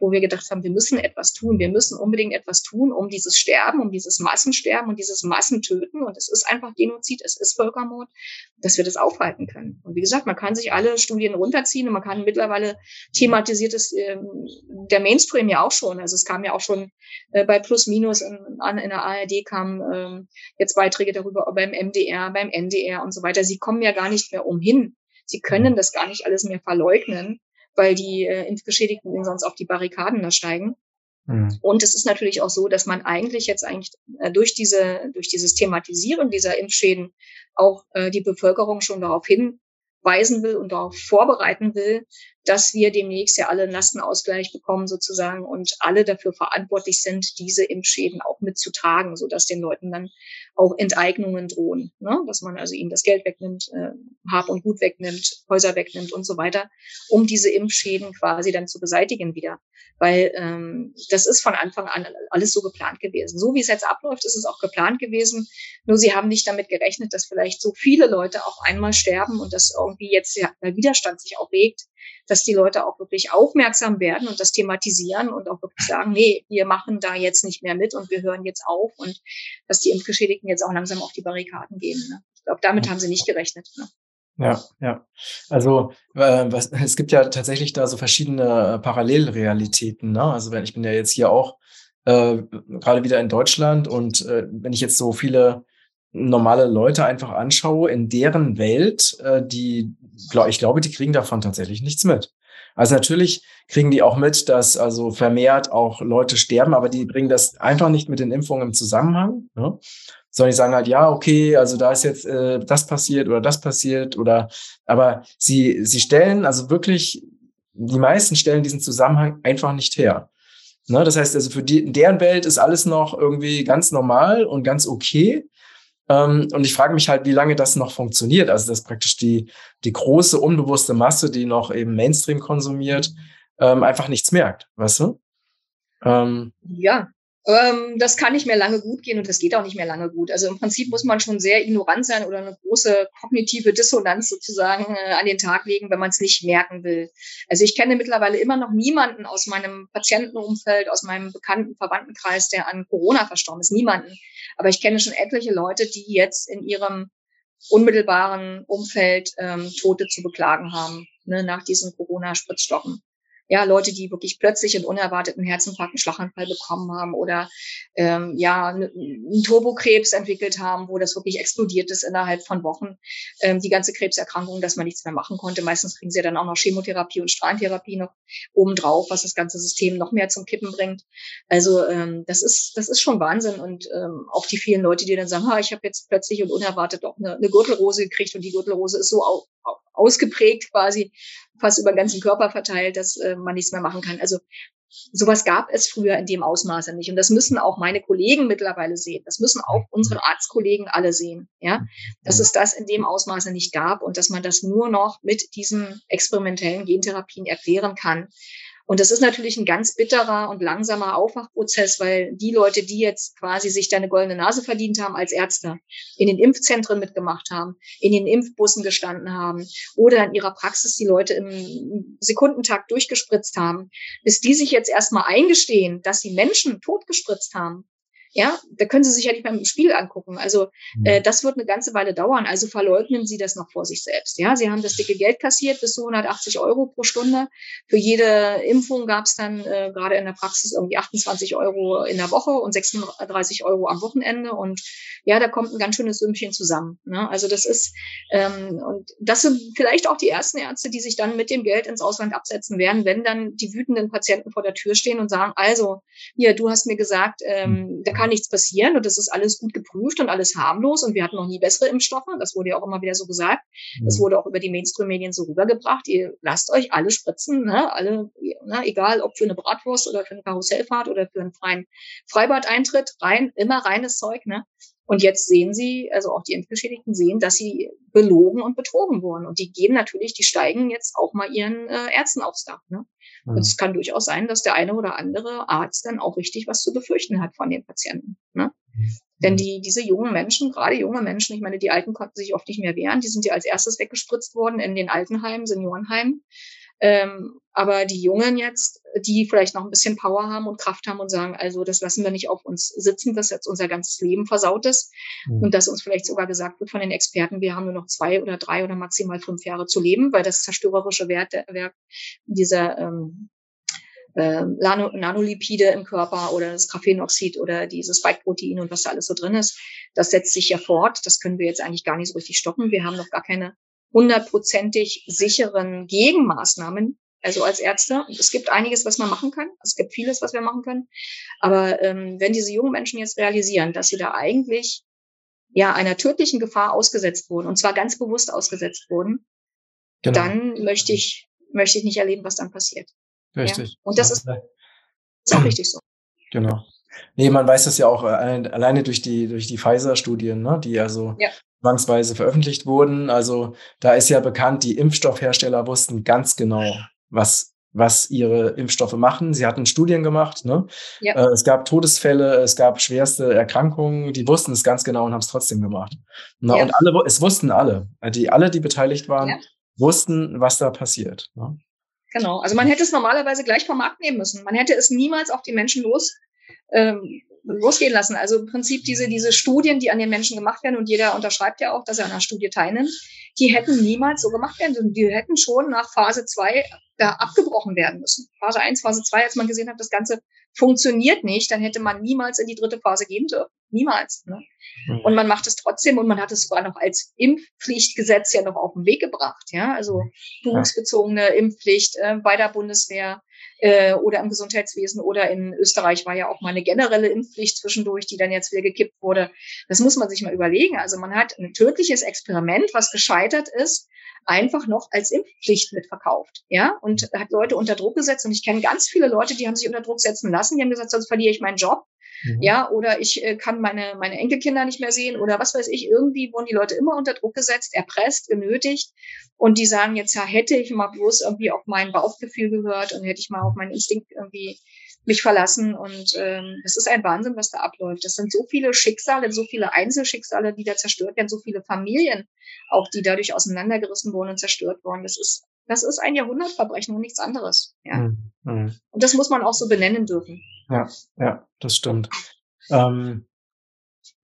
wo wir gedacht haben, wir müssen etwas tun. Wir müssen unbedingt etwas tun, um dieses Sterben, um dieses Massensterben und dieses Massentöten. Und es ist einfach Genozid, es ist Völkermord, dass wir das aufhalten können. Und wie gesagt, man kann sich alle Studien runterziehen und man kann mittlerweile thematisiert es ähm, der Mainstream ja auch schon. Also es kam ja auch schon äh, bei Plus Minus in, an in der ARD kamen ähm, jetzt Beiträge darüber beim MDR, beim NDR und so weiter. Sie kommen ja gar nicht mehr umhin. Sie können das gar nicht alles mehr verleugnen weil die äh, Impfgeschädigten sonst auf die Barrikaden da steigen. Mhm. Und es ist natürlich auch so, dass man eigentlich jetzt eigentlich äh, durch diese, durch dieses Thematisieren dieser Impfschäden auch äh, die Bevölkerung schon darauf hinweisen will und darauf vorbereiten will, dass wir demnächst ja alle einen Lastenausgleich bekommen sozusagen und alle dafür verantwortlich sind, diese Impfschäden auch mitzutragen, sodass den Leuten dann auch Enteignungen drohen, ne? dass man also ihnen das Geld wegnimmt, äh, Hab und Gut wegnimmt, Häuser wegnimmt und so weiter, um diese Impfschäden quasi dann zu beseitigen wieder. Weil ähm, das ist von Anfang an alles so geplant gewesen. So wie es jetzt abläuft, ist es auch geplant gewesen. Nur sie haben nicht damit gerechnet, dass vielleicht so viele Leute auf einmal sterben und dass irgendwie jetzt der Widerstand sich auch regt dass die Leute auch wirklich aufmerksam werden und das thematisieren und auch wirklich sagen, nee, wir machen da jetzt nicht mehr mit und wir hören jetzt auf und dass die Impfgeschädigten jetzt auch langsam auf die Barrikaden gehen. Ne? Ich glaube, damit haben sie nicht gerechnet. Ne? Ja, ja. Also äh, was, es gibt ja tatsächlich da so verschiedene äh, Parallelrealitäten. Ne? Also wenn ich bin ja jetzt hier auch äh, gerade wieder in Deutschland und äh, wenn ich jetzt so viele normale Leute einfach anschaue, in deren Welt, äh, die, glaub, ich glaube, die kriegen davon tatsächlich nichts mit. Also natürlich kriegen die auch mit, dass also vermehrt auch Leute sterben, aber die bringen das einfach nicht mit den Impfungen im Zusammenhang. Ne? Sondern die sagen halt, ja, okay, also da ist jetzt äh, das passiert oder das passiert oder, aber sie, sie stellen also wirklich, die meisten stellen diesen Zusammenhang einfach nicht her. Ne? Das heißt also, für die, in deren Welt ist alles noch irgendwie ganz normal und ganz okay. Ähm, und ich frage mich halt, wie lange das noch funktioniert. Also, dass praktisch die, die große, unbewusste Masse, die noch eben Mainstream konsumiert, ähm, einfach nichts merkt, weißt du? Ähm, ja, ähm, das kann nicht mehr lange gut gehen und das geht auch nicht mehr lange gut. Also im Prinzip muss man schon sehr ignorant sein oder eine große kognitive Dissonanz sozusagen äh, an den Tag legen, wenn man es nicht merken will. Also ich kenne mittlerweile immer noch niemanden aus meinem Patientenumfeld, aus meinem bekannten Verwandtenkreis, der an Corona verstorben ist. Niemanden. Aber ich kenne schon etliche Leute, die jetzt in ihrem unmittelbaren Umfeld ähm, Tote zu beklagen haben, ne, nach diesen Corona-Spritzstocken ja, Leute, die wirklich plötzlich einen unerwarteten Herzinfarkt, einen Schlaganfall bekommen haben oder ähm, ja, einen Turbokrebs entwickelt haben, wo das wirklich explodiert ist innerhalb von Wochen. Ähm, die ganze Krebserkrankung, dass man nichts mehr machen konnte. Meistens kriegen sie dann auch noch Chemotherapie und Strahlentherapie noch obendrauf, was das ganze System noch mehr zum Kippen bringt. Also ähm, das ist das ist schon Wahnsinn und ähm, auch die vielen Leute, die dann sagen, ha, ich habe jetzt plötzlich und unerwartet auch eine, eine Gürtelrose gekriegt und die Gürtelrose ist so au ausgeprägt quasi, fast über den ganzen Körper verteilt, dass äh, man nichts mehr machen kann. Also sowas gab es früher in dem Ausmaße nicht. Und das müssen auch meine Kollegen mittlerweile sehen. Das müssen auch unsere Arztkollegen alle sehen, ja, dass es das in dem Ausmaße nicht gab und dass man das nur noch mit diesen experimentellen Gentherapien erklären kann. Und das ist natürlich ein ganz bitterer und langsamer Aufwachprozess, weil die Leute, die jetzt quasi sich da eine goldene Nase verdient haben als Ärzte, in den Impfzentren mitgemacht haben, in den Impfbussen gestanden haben oder in ihrer Praxis die Leute im Sekundentakt durchgespritzt haben, bis die sich jetzt erstmal eingestehen, dass sie Menschen totgespritzt haben, ja, da können Sie sich ja nicht beim Spiel angucken. Also mhm. äh, das wird eine ganze Weile dauern. Also verleugnen Sie das noch vor sich selbst. Ja, Sie haben das dicke Geld kassiert bis zu 180 Euro pro Stunde. Für jede Impfung gab es dann äh, gerade in der Praxis irgendwie 28 Euro in der Woche und 36 Euro am Wochenende. Und ja, da kommt ein ganz schönes Sümmchen zusammen. Ne? Also das ist ähm, und das sind vielleicht auch die ersten Ärzte, die sich dann mit dem Geld ins Ausland absetzen werden, wenn dann die wütenden Patienten vor der Tür stehen und sagen: Also, hier, du hast mir gesagt, ähm, da kann nichts passieren und das ist alles gut geprüft und alles harmlos und wir hatten noch nie bessere Impfstoffe. Das wurde ja auch immer wieder so gesagt. Das mhm. wurde auch über die Mainstream-Medien so rübergebracht. Ihr lasst euch alle spritzen, ne? alle, ne? egal ob für eine Bratwurst oder für eine Karussellfahrt oder für einen freien Freibad-Eintritt, rein, immer reines Zeug. Ne? Und jetzt sehen sie, also auch die Impfgeschädigten sehen, dass sie belogen und betrogen wurden. Und die gehen natürlich, die steigen jetzt auch mal ihren äh, Ärzten aufs Dach. Ne? Und es kann durchaus sein, dass der eine oder andere Arzt dann auch richtig was zu befürchten hat von den Patienten. Ne? Mhm. Denn die, diese jungen Menschen, gerade junge Menschen, ich meine, die Alten konnten sich oft nicht mehr wehren, die sind ja als erstes weggespritzt worden in den Altenheimen, Seniorenheimen. Ähm, aber die Jungen jetzt, die vielleicht noch ein bisschen Power haben und Kraft haben und sagen, also das lassen wir nicht auf uns sitzen, dass jetzt unser ganzes Leben versaut ist mhm. und dass uns vielleicht sogar gesagt wird von den Experten, wir haben nur noch zwei oder drei oder maximal fünf Jahre zu leben, weil das zerstörerische Wert, Werk dieser ähm, äh, Nanolipide im Körper oder das Graphenoxid oder dieses Spike-Protein und was da alles so drin ist, das setzt sich ja fort. Das können wir jetzt eigentlich gar nicht so richtig stoppen. Wir haben noch gar keine hundertprozentig sicheren Gegenmaßnahmen, also als Ärzte. Es gibt einiges, was man machen kann. Es gibt vieles, was wir machen können. Aber ähm, wenn diese jungen Menschen jetzt realisieren, dass sie da eigentlich ja einer tödlichen Gefahr ausgesetzt wurden, und zwar ganz bewusst ausgesetzt wurden, genau. dann möchte ich, möchte ich nicht erleben, was dann passiert. Richtig. Ja? Und das ist, ist auch richtig so. Genau. Nee, man weiß das ja auch äh, alleine durch die, durch die Pfizer-Studien, ne, die also ja zwangsweise veröffentlicht wurden. Also da ist ja bekannt, die Impfstoffhersteller wussten ganz genau, was was ihre Impfstoffe machen. Sie hatten Studien gemacht. Ne? Ja. Äh, es gab Todesfälle, es gab schwerste Erkrankungen. Die wussten es ganz genau und haben es trotzdem gemacht. Na, ja. Und alle, es wussten alle, die alle, die beteiligt waren, ja. wussten, was da passiert. Ne? Genau. Also man hätte es normalerweise gleich vom Markt nehmen müssen. Man hätte es niemals auf die Menschen los ähm, losgehen lassen. Also im Prinzip diese, diese Studien, die an den Menschen gemacht werden, und jeder unterschreibt ja auch, dass er an einer Studie teilnimmt, die hätten niemals so gemacht werden. Die hätten schon nach Phase zwei da abgebrochen werden müssen. Phase 1, Phase 2, als man gesehen hat, das Ganze funktioniert nicht, dann hätte man niemals in die dritte Phase gehen dürfen. Niemals. Ne? Mhm. Und man macht es trotzdem und man hat es sogar noch als Impfpflichtgesetz ja noch auf den Weg gebracht. Ja, also berufsbezogene Impfpflicht äh, bei der Bundeswehr äh, oder im Gesundheitswesen oder in Österreich war ja auch mal eine generelle Impfpflicht zwischendurch, die dann jetzt wieder gekippt wurde. Das muss man sich mal überlegen. Also man hat ein tödliches Experiment, was gescheitert ist, einfach noch als Impfpflicht mitverkauft, ja, und hat Leute unter Druck gesetzt. Und ich kenne ganz viele Leute, die haben sich unter Druck setzen lassen. Die haben gesagt, sonst verliere ich meinen Job. Mhm. Ja, oder ich äh, kann meine, meine Enkelkinder nicht mehr sehen oder was weiß ich. Irgendwie wurden die Leute immer unter Druck gesetzt, erpresst, genötigt. Und die sagen jetzt, ja, hätte ich mal bloß irgendwie auf mein Bauchgefühl gehört und hätte ich mal auf meinen Instinkt irgendwie mich verlassen. Und ähm, das ist ein Wahnsinn, was da abläuft. Das sind so viele Schicksale, so viele Einzelschicksale, die da zerstört werden, so viele Familien, auch die dadurch auseinandergerissen wurden und zerstört wurden. Das ist, das ist ein Jahrhundertverbrechen und nichts anderes. Ja. Mhm. Und das muss man auch so benennen dürfen. Ja, ja, das stimmt. Ähm,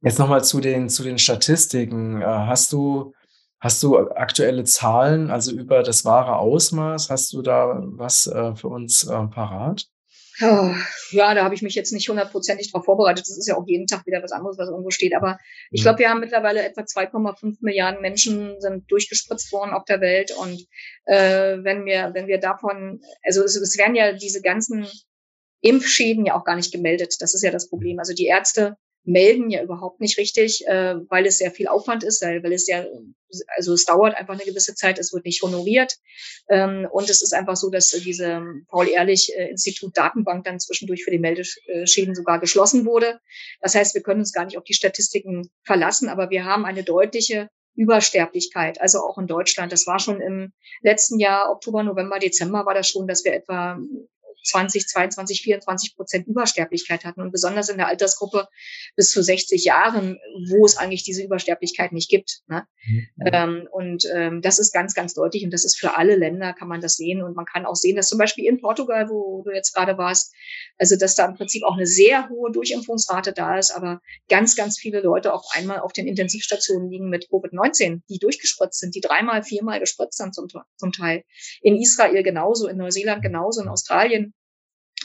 jetzt nochmal zu den, zu den Statistiken. Äh, hast du, hast du aktuelle Zahlen, also über das wahre Ausmaß? Hast du da was äh, für uns äh, parat? Oh, ja, da habe ich mich jetzt nicht hundertprozentig darauf vorbereitet. Das ist ja auch jeden Tag wieder was anderes, was irgendwo steht. Aber ich mhm. glaube, wir haben mittlerweile etwa 2,5 Milliarden Menschen sind durchgespritzt worden auf der Welt. Und äh, wenn wir, wenn wir davon, also es, es werden ja diese ganzen Impfschäden ja auch gar nicht gemeldet. Das ist ja das Problem. Also die Ärzte melden ja überhaupt nicht richtig, äh, weil es sehr viel Aufwand ist, weil, es ja, also es dauert einfach eine gewisse Zeit, es wird nicht honoriert. Ähm, und es ist einfach so, dass diese Paul-Ehrlich-Institut Datenbank dann zwischendurch für die Meldeschäden sogar geschlossen wurde. Das heißt, wir können uns gar nicht auf die Statistiken verlassen, aber wir haben eine deutliche Übersterblichkeit, also auch in Deutschland. Das war schon im letzten Jahr, Oktober, November, Dezember war das schon, dass wir etwa 20, 22, 24 Prozent Übersterblichkeit hatten und besonders in der Altersgruppe bis zu 60 Jahren, wo es eigentlich diese Übersterblichkeit nicht gibt. Ne? Mhm. Ähm, und ähm, das ist ganz, ganz deutlich und das ist für alle Länder, kann man das sehen und man kann auch sehen, dass zum Beispiel in Portugal, wo du jetzt gerade warst, also dass da im Prinzip auch eine sehr hohe Durchimpfungsrate da ist, aber ganz, ganz viele Leute auf einmal auf den Intensivstationen liegen mit Covid-19, die durchgespritzt sind, die dreimal, viermal gespritzt sind zum, zum Teil. In Israel genauso, in Neuseeland genauso, in Australien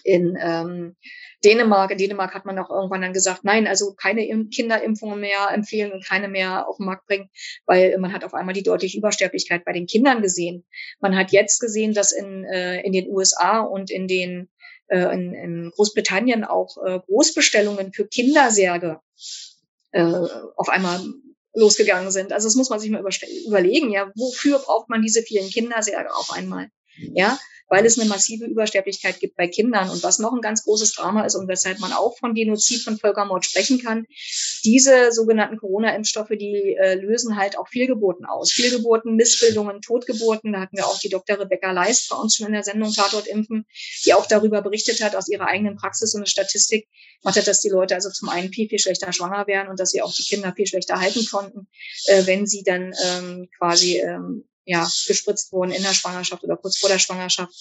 in ähm, Dänemark. In Dänemark hat man auch irgendwann dann gesagt, nein, also keine Kinderimpfungen mehr empfehlen und keine mehr auf den Markt bringen, weil man hat auf einmal die deutliche Übersterblichkeit bei den Kindern gesehen. Man hat jetzt gesehen, dass in, äh, in den USA und in den äh, in, in Großbritannien auch äh, Großbestellungen für Kindersärge äh, auf einmal losgegangen sind. Also das muss man sich mal überlegen, ja, wofür braucht man diese vielen Kindersärge auf einmal? Ja, weil es eine massive Übersterblichkeit gibt bei Kindern. Und was noch ein ganz großes Drama ist und weshalb man auch von Genozid, von Völkermord sprechen kann, diese sogenannten Corona-Impfstoffe, die äh, lösen halt auch Fehlgeburten aus. Fehlgeburten, Missbildungen, Totgeburten. Da hatten wir auch die Dr. Rebecca Leist bei uns schon in der Sendung Tatort impfen, die auch darüber berichtet hat aus ihrer eigenen Praxis und Statistik macht hat, dass die Leute also zum einen viel, viel schlechter schwanger wären und dass sie auch die Kinder viel schlechter halten konnten, äh, wenn sie dann ähm, quasi ähm, ja, gespritzt wurden in der Schwangerschaft oder kurz vor der Schwangerschaft.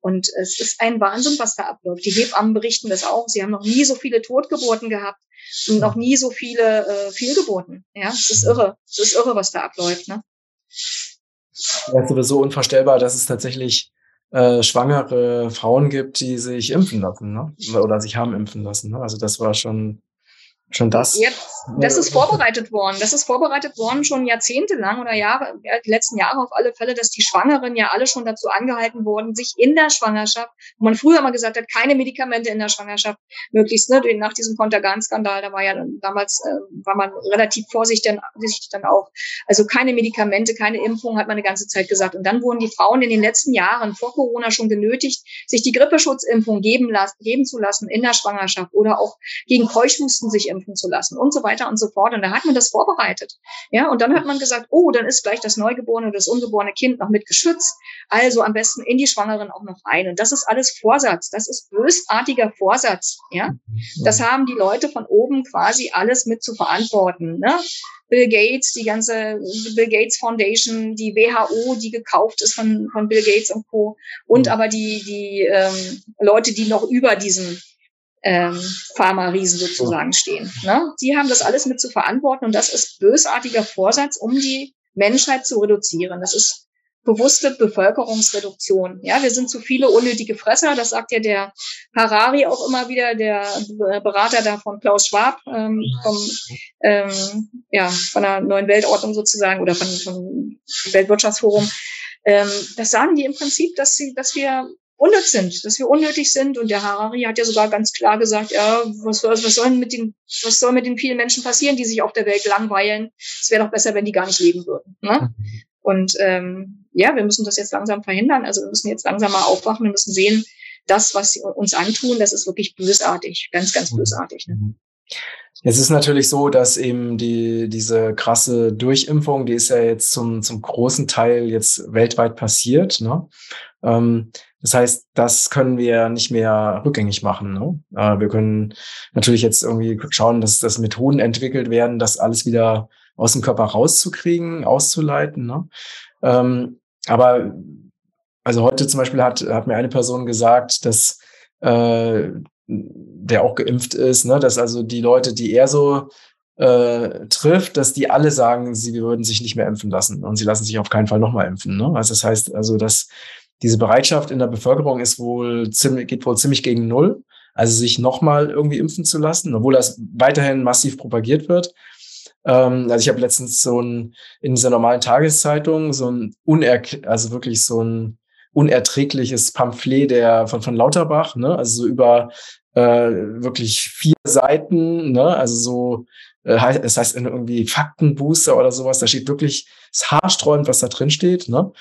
Und es ist ein Wahnsinn, was da abläuft. Die Hebammen berichten das auch. Sie haben noch nie so viele Totgeburten gehabt und noch nie so viele äh, Fehlgeburten. Ja, es ist irre. Es ist irre, was da abläuft. Ne? Ja, sowieso unvorstellbar, dass es tatsächlich äh, schwangere Frauen gibt, die sich impfen lassen, ne? Oder sich haben impfen lassen. Ne? Also das war schon Schon das? Ja, das ist vorbereitet worden. Das ist vorbereitet worden schon jahrzehntelang oder Jahre, ja, die letzten Jahre auf alle Fälle, dass die Schwangeren ja alle schon dazu angehalten wurden, sich in der Schwangerschaft, wo man früher mal gesagt hat, keine Medikamente in der Schwangerschaft, möglichst, ne, nach diesem Kontergan-Skandal, da war ja damals, äh, war man relativ vorsichtig dann auch. Also keine Medikamente, keine Impfung, hat man eine ganze Zeit gesagt. Und dann wurden die Frauen in den letzten Jahren vor Corona schon genötigt, sich die Grippeschutzimpfung geben, lassen, geben zu lassen in der Schwangerschaft oder auch gegen Keuchhusten sich impfen impfen zu lassen und so weiter und so fort. Und da hat man das vorbereitet. Ja, und dann hat man gesagt, oh, dann ist gleich das neugeborene oder das ungeborene Kind noch mit geschützt. Also am besten in die Schwangeren auch noch rein. Und das ist alles Vorsatz. Das ist bösartiger Vorsatz. Ja, das haben die Leute von oben quasi alles mit zu verantworten. Ne? Bill Gates, die ganze Bill Gates Foundation, die WHO, die gekauft ist von, von Bill Gates und Co. Und aber die, die ähm, Leute, die noch über diesen ähm, Pharma-Riesen sozusagen stehen. Ne? Die haben das alles mit zu verantworten und das ist bösartiger Vorsatz, um die Menschheit zu reduzieren. Das ist bewusste Bevölkerungsreduktion. Ja, wir sind zu viele unnötige Fresser. Das sagt ja der Harari auch immer wieder, der Berater da von Klaus Schwab, ähm, vom, ähm, ja, von der neuen Weltordnung sozusagen oder von, vom Weltwirtschaftsforum. Ähm, das sagen die im Prinzip, dass sie, dass wir unnütz sind, dass wir unnötig sind. Und der Harari hat ja sogar ganz klar gesagt, ja, was, was, was, soll mit den, was soll mit den vielen Menschen passieren, die sich auf der Welt langweilen? Es wäre doch besser, wenn die gar nicht leben würden. Ne? Und ähm, ja, wir müssen das jetzt langsam verhindern. Also wir müssen jetzt langsam mal aufwachen. Wir müssen sehen, das, was sie uns antun, das ist wirklich bösartig, ganz, ganz bösartig. Ne? Es ist natürlich so, dass eben die, diese krasse Durchimpfung, die ist ja jetzt zum, zum großen Teil jetzt weltweit passiert. Ne? Ähm, das heißt, das können wir nicht mehr rückgängig machen. Ne? Äh, wir können natürlich jetzt irgendwie schauen, dass, dass Methoden entwickelt werden, das alles wieder aus dem Körper rauszukriegen, auszuleiten. Ne? Ähm, aber also heute zum Beispiel hat, hat mir eine Person gesagt, dass äh, der auch geimpft ist, ne, dass also die Leute, die er so äh, trifft, dass die alle sagen, sie würden sich nicht mehr impfen lassen und sie lassen sich auf keinen Fall nochmal impfen. Ne? Also das heißt also, dass diese Bereitschaft in der Bevölkerung ist wohl ziemlich, geht wohl ziemlich gegen Null. Also sich nochmal irgendwie impfen zu lassen, obwohl das weiterhin massiv propagiert wird. Ähm, also ich habe letztens so ein, in dieser normalen Tageszeitung so ein uner also wirklich so ein unerträgliches Pamphlet der von, von Lauterbach, ne? also so über äh, wirklich vier Seiten, ne? also so äh, es heißt irgendwie Faktenbooster oder sowas, da steht wirklich das haarsträubend, was da drin steht, ne?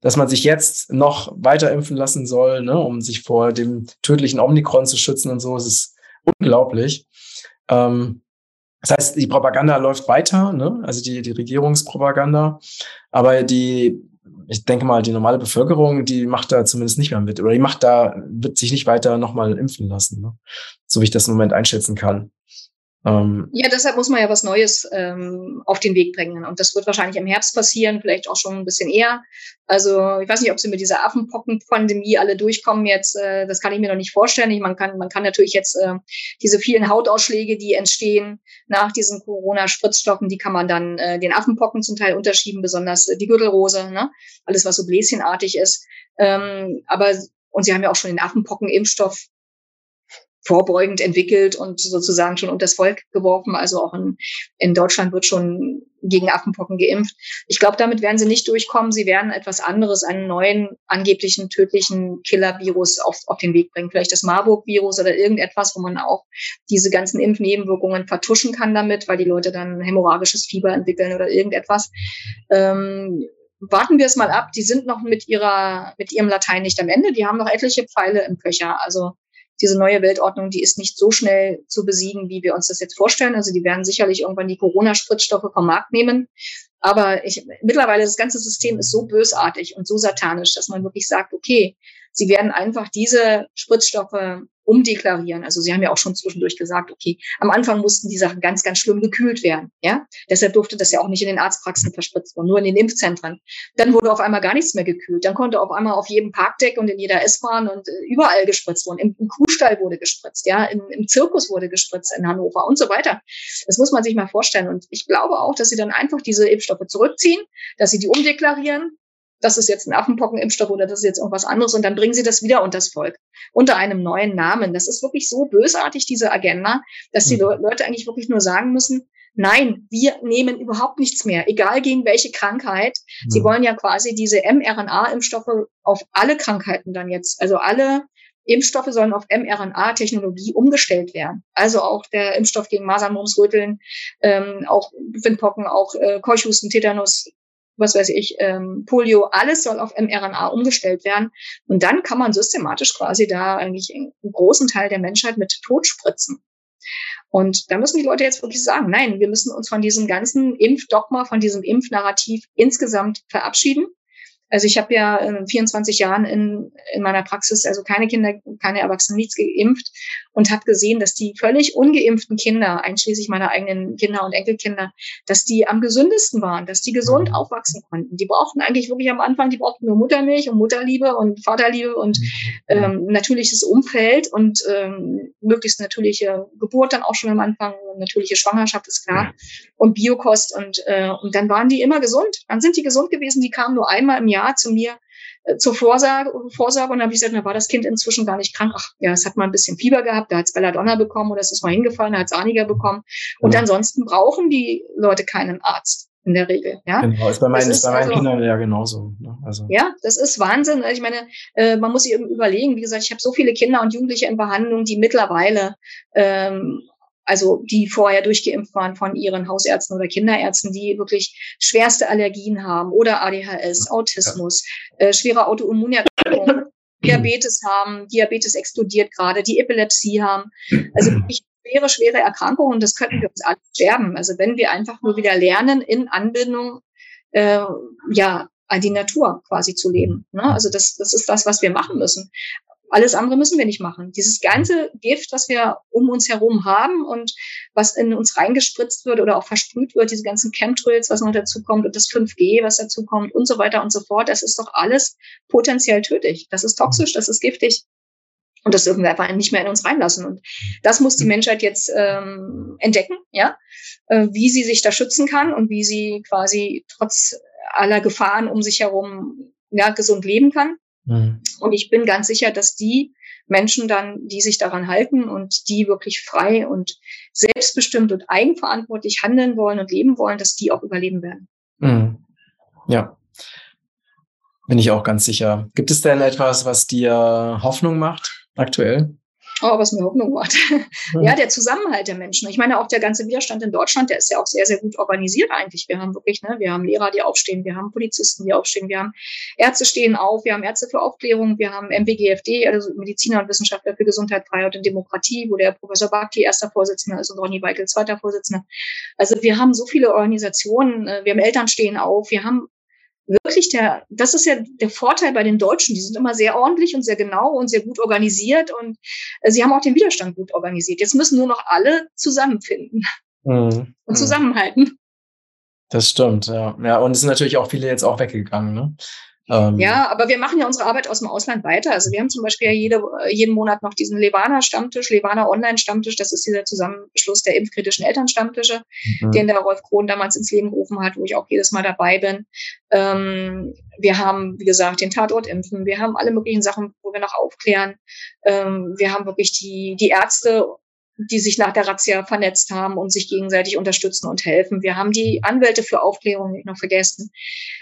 dass man sich jetzt noch weiter impfen lassen soll, ne? um sich vor dem tödlichen Omikron zu schützen und so, es ist unglaublich. Ähm, das heißt, die Propaganda läuft weiter, ne? also die, die Regierungspropaganda, aber die, ich denke mal, die normale Bevölkerung, die macht da zumindest nicht mehr mit oder die macht da, wird sich nicht weiter nochmal impfen lassen, ne? so wie ich das im Moment einschätzen kann. Ähm, ja, deshalb muss man ja was Neues ähm, auf den Weg bringen. Und das wird wahrscheinlich im Herbst passieren, vielleicht auch schon ein bisschen eher. Also ich weiß nicht, ob sie mit dieser Affenpockenpandemie alle durchkommen jetzt. Äh, das kann ich mir noch nicht vorstellen. Ich, man, kann, man kann natürlich jetzt äh, diese vielen Hautausschläge, die entstehen nach diesen Corona-Spritzstoffen, die kann man dann äh, den Affenpocken zum Teil unterschieben, besonders äh, die Gürtelrose, ne? alles was so bläschenartig ist. Ähm, aber und sie haben ja auch schon den Affenpocken-Impfstoff vorbeugend entwickelt und sozusagen schon unters Volk geworfen. Also auch in, in Deutschland wird schon gegen Affenpocken geimpft. Ich glaube, damit werden sie nicht durchkommen. Sie werden etwas anderes, einen neuen, angeblichen tödlichen Killer-Virus auf, auf den Weg bringen. Vielleicht das Marburg-Virus oder irgendetwas, wo man auch diese ganzen Impfnebenwirkungen vertuschen kann damit, weil die Leute dann hämorrhagisches Fieber entwickeln oder irgendetwas. Ähm, warten wir es mal ab. Die sind noch mit ihrer, mit ihrem Latein nicht am Ende. Die haben noch etliche Pfeile im Köcher. Also diese neue Weltordnung, die ist nicht so schnell zu besiegen, wie wir uns das jetzt vorstellen. Also die werden sicherlich irgendwann die Corona-Spritzstoffe vom Markt nehmen. Aber ich, mittlerweile das ganze System ist so bösartig und so satanisch, dass man wirklich sagt, okay, sie werden einfach diese Spritzstoffe umdeklarieren. Also Sie haben ja auch schon zwischendurch gesagt, okay, am Anfang mussten die Sachen ganz, ganz schlimm gekühlt werden. Ja, deshalb durfte das ja auch nicht in den Arztpraxen verspritzt werden, nur in den Impfzentren. Dann wurde auf einmal gar nichts mehr gekühlt. Dann konnte auf einmal auf jedem Parkdeck und in jeder S-Bahn und äh, überall gespritzt worden. Im, Im, Kuhstall wurde gespritzt, ja, Im, im Zirkus wurde gespritzt in Hannover und so weiter. Das muss man sich mal vorstellen. Und ich glaube auch, dass sie dann einfach diese Impfstoffe zurückziehen, dass sie die umdeklarieren, das ist jetzt ein Affenpockenimpfstoff oder das ist jetzt irgendwas anderes und dann bringen sie das wieder unters Volk unter einem neuen Namen. Das ist wirklich so bösartig, diese Agenda, dass die mhm. Leute eigentlich wirklich nur sagen müssen, nein, wir nehmen überhaupt nichts mehr, egal gegen welche Krankheit. Mhm. Sie wollen ja quasi diese mRNA-Impfstoffe auf alle Krankheiten dann jetzt, also alle Impfstoffe sollen auf mRNA-Technologie umgestellt werden. Also auch der Impfstoff gegen Masern, Mumps, Röteln, ähm, auch Windpocken, auch äh, Keuchhusten, Tetanus, was weiß ich, ähm, Polio, alles soll auf mRNA umgestellt werden. Und dann kann man systematisch quasi da eigentlich einen großen Teil der Menschheit mit Tod spritzen. Und da müssen die Leute jetzt wirklich sagen, nein, wir müssen uns von diesem ganzen Impfdogma, von diesem Impfnarrativ insgesamt verabschieden. Also ich habe ja in 24 Jahren in, in meiner Praxis also keine Kinder, keine Erwachsenen, nichts geimpft. Und habe gesehen, dass die völlig ungeimpften Kinder, einschließlich meiner eigenen Kinder und Enkelkinder, dass die am gesündesten waren, dass die gesund mhm. aufwachsen konnten. Die brauchten eigentlich wirklich am Anfang, die brauchten nur Muttermilch und Mutterliebe und Vaterliebe und mhm. ähm, natürliches Umfeld und ähm, möglichst natürliche Geburt dann auch schon am Anfang, natürliche Schwangerschaft ist klar und Biokost und, äh, und dann waren die immer gesund. Dann sind die gesund gewesen, die kamen nur einmal im Jahr zu mir zur Vorsorge, Vorsorge und dann habe ich gesagt, na war das Kind inzwischen gar nicht krank. Ach ja, es hat mal ein bisschen Fieber gehabt, da hat es Belladonna bekommen oder es ist mal hingefallen, da hat es Aniger bekommen. Und ja. ansonsten brauchen die Leute keinen Arzt in der Regel. Ja? Genau, ist bei meinen, ist bei meinen also, Kindern ja genauso. Ne? Also. Ja, das ist Wahnsinn. Also ich meine, äh, man muss sich überlegen, wie gesagt, ich habe so viele Kinder und Jugendliche in Behandlung, die mittlerweile ähm, also die vorher durchgeimpft waren von ihren Hausärzten oder Kinderärzten, die wirklich schwerste Allergien haben oder ADHS, Autismus, äh, schwere Autoimmunerkrankungen, Diabetes haben, Diabetes explodiert gerade, die Epilepsie haben. Also wirklich schwere, schwere Erkrankungen das könnten wir uns alle sterben. Also wenn wir einfach nur wieder lernen, in Anbindung äh, ja, an die Natur quasi zu leben. Ne? Also das, das ist das, was wir machen müssen. Alles andere müssen wir nicht machen. Dieses ganze Gift, was wir um uns herum haben und was in uns reingespritzt wird oder auch versprüht wird, diese ganzen Chemtrails, was noch dazu kommt und das 5G, was dazu kommt und so weiter und so fort, das ist doch alles potenziell tödlich. Das ist toxisch, das ist giftig. Und das dürfen wir einfach nicht mehr in uns reinlassen. Und das muss die Menschheit jetzt ähm, entdecken, ja, äh, wie sie sich da schützen kann und wie sie quasi trotz aller Gefahren um sich herum ja, gesund leben kann. Mhm. Und ich bin ganz sicher, dass die Menschen dann, die sich daran halten und die wirklich frei und selbstbestimmt und eigenverantwortlich handeln wollen und leben wollen, dass die auch überleben werden. Mhm. Ja. Bin ich auch ganz sicher. Gibt es denn etwas, was dir Hoffnung macht aktuell? Oh, was mir Hoffnung macht. Mhm. Ja, der Zusammenhalt der Menschen. Ich meine, auch der ganze Widerstand in Deutschland, der ist ja auch sehr, sehr gut organisiert eigentlich. Wir haben wirklich, ne, wir haben Lehrer, die aufstehen, wir haben Polizisten, die aufstehen, wir haben Ärzte stehen auf, wir haben Ärzte für Aufklärung, wir haben MWGFD, also Mediziner und Wissenschaftler für Gesundheit, Freiheit und Demokratie, wo der Professor Bakti erster Vorsitzender ist und Ronny Weikel zweiter Vorsitzender. Also wir haben so viele Organisationen, äh, wir haben Eltern stehen auf, wir haben wirklich der, das ist ja der Vorteil bei den Deutschen. Die sind immer sehr ordentlich und sehr genau und sehr gut organisiert und äh, sie haben auch den Widerstand gut organisiert. Jetzt müssen nur noch alle zusammenfinden mhm. und zusammenhalten. Das stimmt, ja. Ja, und es sind natürlich auch viele jetzt auch weggegangen, ne? Ähm, ja, aber wir machen ja unsere Arbeit aus dem Ausland weiter. Also wir haben zum Beispiel ja jede, jeden Monat noch diesen Levana-Stammtisch, Levana Online-Stammtisch. Das ist dieser Zusammenschluss der impfkritischen Elternstammtische, mhm. den der Rolf Krohn damals ins Leben gerufen hat, wo ich auch jedes Mal dabei bin. Ähm, wir haben, wie gesagt, den Tatort impfen. Wir haben alle möglichen Sachen, wo wir noch aufklären. Ähm, wir haben wirklich die, die Ärzte die sich nach der Razzia vernetzt haben und sich gegenseitig unterstützen und helfen. Wir haben die Anwälte für Aufklärung nicht noch vergessen.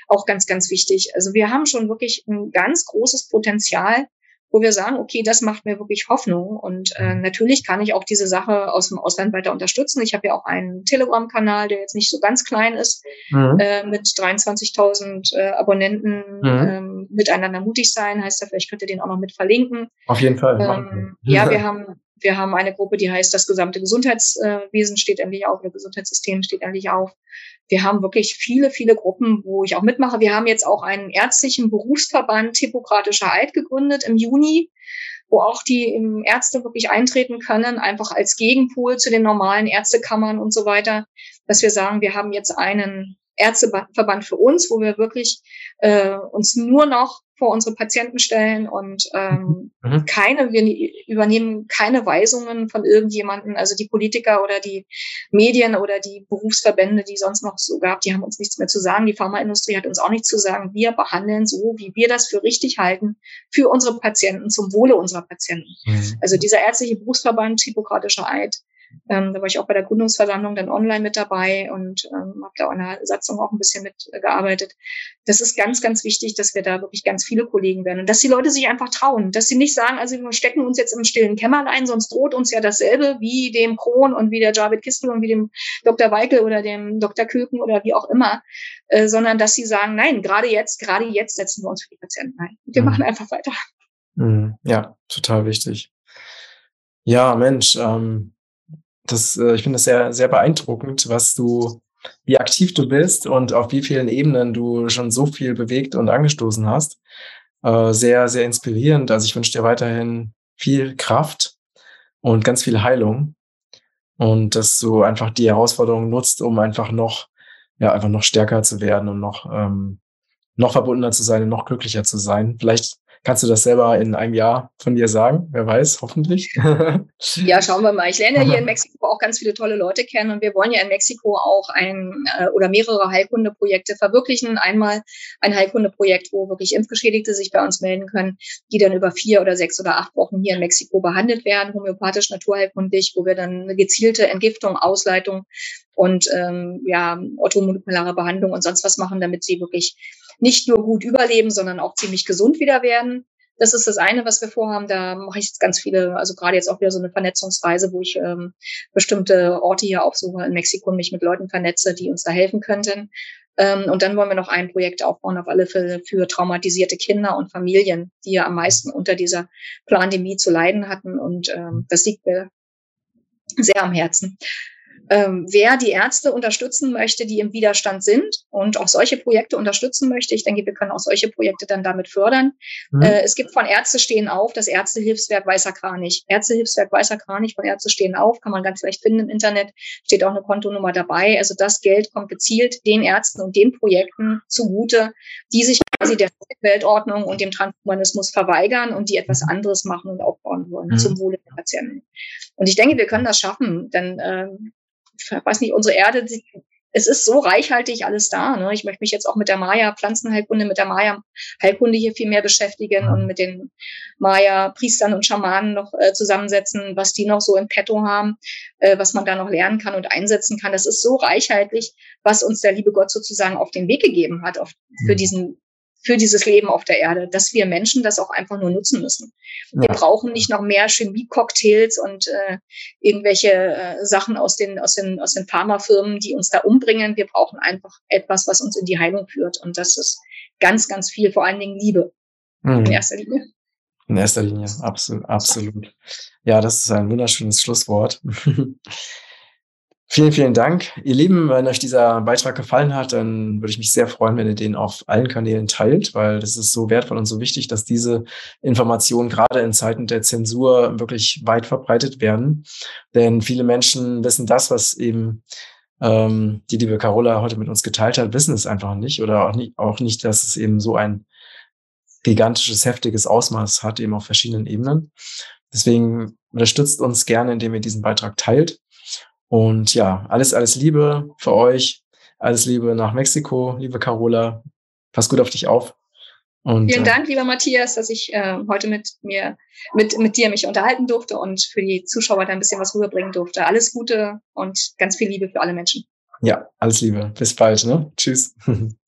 Auch ganz, ganz wichtig. Also wir haben schon wirklich ein ganz großes Potenzial, wo wir sagen, okay, das macht mir wirklich Hoffnung. Und äh, natürlich kann ich auch diese Sache aus dem Ausland weiter unterstützen. Ich habe ja auch einen Telegram-Kanal, der jetzt nicht so ganz klein ist, mhm. äh, mit 23.000 äh, Abonnenten. Mhm. Ähm, miteinander mutig sein, heißt er, vielleicht könnt ihr den auch noch mit verlinken. Auf jeden Fall. Ähm, ja, wir haben wir haben eine Gruppe, die heißt, das gesamte Gesundheitswesen steht endlich auf, das Gesundheitssystem steht endlich auf. Wir haben wirklich viele, viele Gruppen, wo ich auch mitmache. Wir haben jetzt auch einen ärztlichen Berufsverband Hippokratischer Eid gegründet im Juni, wo auch die Ärzte wirklich eintreten können, einfach als Gegenpol zu den normalen Ärztekammern und so weiter, dass wir sagen, wir haben jetzt einen Ärzteverband für uns, wo wir wirklich äh, uns nur noch vor unsere Patienten stellen und ähm, mhm. keine, wir übernehmen keine Weisungen von irgendjemanden, also die Politiker oder die Medien oder die Berufsverbände, die sonst noch so gab, die haben uns nichts mehr zu sagen. Die Pharmaindustrie hat uns auch nichts zu sagen. Wir behandeln so, wie wir das für richtig halten, für unsere Patienten, zum Wohle unserer Patienten. Mhm. Also dieser ärztliche Berufsverband, Hippokratischer Eid, ähm, da war ich auch bei der Gründungsversammlung dann online mit dabei und ähm, habe da auch in der Satzung auch ein bisschen mitgearbeitet. Das ist ganz, ganz wichtig, dass wir da wirklich ganz viele Kollegen werden und dass die Leute sich einfach trauen, dass sie nicht sagen, also wir stecken uns jetzt im stillen Kämmerlein, sonst droht uns ja dasselbe wie dem Kron und wie der Javid Kistel und wie dem Dr. Weikel oder dem Dr. Köken oder wie auch immer, äh, sondern dass sie sagen, nein, gerade jetzt, gerade jetzt setzen wir uns für die Patienten ein. Wir mhm. machen einfach weiter. Mhm. Ja, total wichtig. Ja, Mensch, ähm, das, äh, ich finde das sehr, sehr beeindruckend, was du, wie aktiv du bist und auf wie vielen Ebenen du schon so viel bewegt und angestoßen hast. Äh, sehr, sehr inspirierend. Also ich wünsche dir weiterhin viel Kraft und ganz viel Heilung. Und dass du einfach die Herausforderung nutzt, um einfach noch, ja, einfach noch stärker zu werden und noch, ähm, noch verbundener zu sein und noch glücklicher zu sein. Vielleicht Kannst du das selber in einem Jahr von dir sagen? Wer weiß, hoffentlich. ja, schauen wir mal. Ich lerne hier in Mexiko auch ganz viele tolle Leute kennen und wir wollen ja in Mexiko auch ein äh, oder mehrere Heilkundeprojekte verwirklichen. Einmal ein Heilkundeprojekt, wo wirklich Impfgeschädigte sich bei uns melden können, die dann über vier oder sechs oder acht Wochen hier in Mexiko behandelt werden, homöopathisch, naturheilkundig, wo wir dann eine gezielte Entgiftung, Ausleitung und ähm, ja, orthomolekulare Behandlung und sonst was machen, damit sie wirklich nicht nur gut überleben, sondern auch ziemlich gesund wieder werden. Das ist das eine, was wir vorhaben. Da mache ich jetzt ganz viele, also gerade jetzt auch wieder so eine Vernetzungsreise, wo ich ähm, bestimmte Orte hier aufsuche in Mexiko und mich mit Leuten vernetze, die uns da helfen könnten. Ähm, und dann wollen wir noch ein Projekt aufbauen, auf alle Fälle für traumatisierte Kinder und Familien, die ja am meisten unter dieser Pandemie zu leiden hatten. Und ähm, das liegt mir sehr am Herzen ähm, wer die Ärzte unterstützen möchte, die im Widerstand sind und auch solche Projekte unterstützen möchte, ich denke, wir können auch solche Projekte dann damit fördern. Mhm. Äh, es gibt von Ärzte stehen auf das Ärztehilfswerk Weißer Kranich. Ärztehilfswerk Weißer Kranich von Ärzte stehen auf, kann man ganz leicht finden im Internet, steht auch eine Kontonummer dabei. Also das Geld kommt gezielt den Ärzten und den Projekten zugute, die sich quasi der Weltordnung und dem Transhumanismus verweigern und die etwas anderes machen und aufbauen wollen mhm. zum Wohle der Patienten. Und ich denke, wir können das schaffen, denn ähm, ich weiß nicht, unsere Erde, es ist so reichhaltig alles da. Ne? Ich möchte mich jetzt auch mit der Maya-Pflanzenheilkunde, mit der Maya-Heilkunde hier viel mehr beschäftigen und mit den Maya-Priestern und Schamanen noch äh, zusammensetzen, was die noch so in petto haben, äh, was man da noch lernen kann und einsetzen kann. Das ist so reichhaltig, was uns der liebe Gott sozusagen auf den Weg gegeben hat, auf, für diesen für dieses Leben auf der Erde, dass wir Menschen das auch einfach nur nutzen müssen. Wir ja. brauchen nicht noch mehr Chemie-Cocktails und äh, irgendwelche äh, Sachen aus den, aus, den, aus den Pharmafirmen, die uns da umbringen. Wir brauchen einfach etwas, was uns in die Heilung führt. Und das ist ganz, ganz viel, vor allen Dingen Liebe mhm. in erster Linie. In erster Linie, absolut, absolut. Ja, das ist ein wunderschönes Schlusswort. Vielen, vielen Dank. Ihr Lieben, wenn euch dieser Beitrag gefallen hat, dann würde ich mich sehr freuen, wenn ihr den auf allen Kanälen teilt, weil das ist so wertvoll und so wichtig, dass diese Informationen gerade in Zeiten der Zensur wirklich weit verbreitet werden. Denn viele Menschen wissen das, was eben ähm, die liebe Carola heute mit uns geteilt hat, wissen es einfach nicht oder auch nicht, auch nicht, dass es eben so ein gigantisches, heftiges Ausmaß hat, eben auf verschiedenen Ebenen. Deswegen unterstützt uns gerne, indem ihr diesen Beitrag teilt. Und ja, alles, alles Liebe für euch. Alles Liebe nach Mexiko, liebe Carola. Pass gut auf dich auf. Und, Vielen äh, Dank, lieber Matthias, dass ich äh, heute mit mir, mit, mit dir mich unterhalten durfte und für die Zuschauer da ein bisschen was rüberbringen durfte. Alles Gute und ganz viel Liebe für alle Menschen. Ja, alles Liebe. Bis bald. Ne? Tschüss.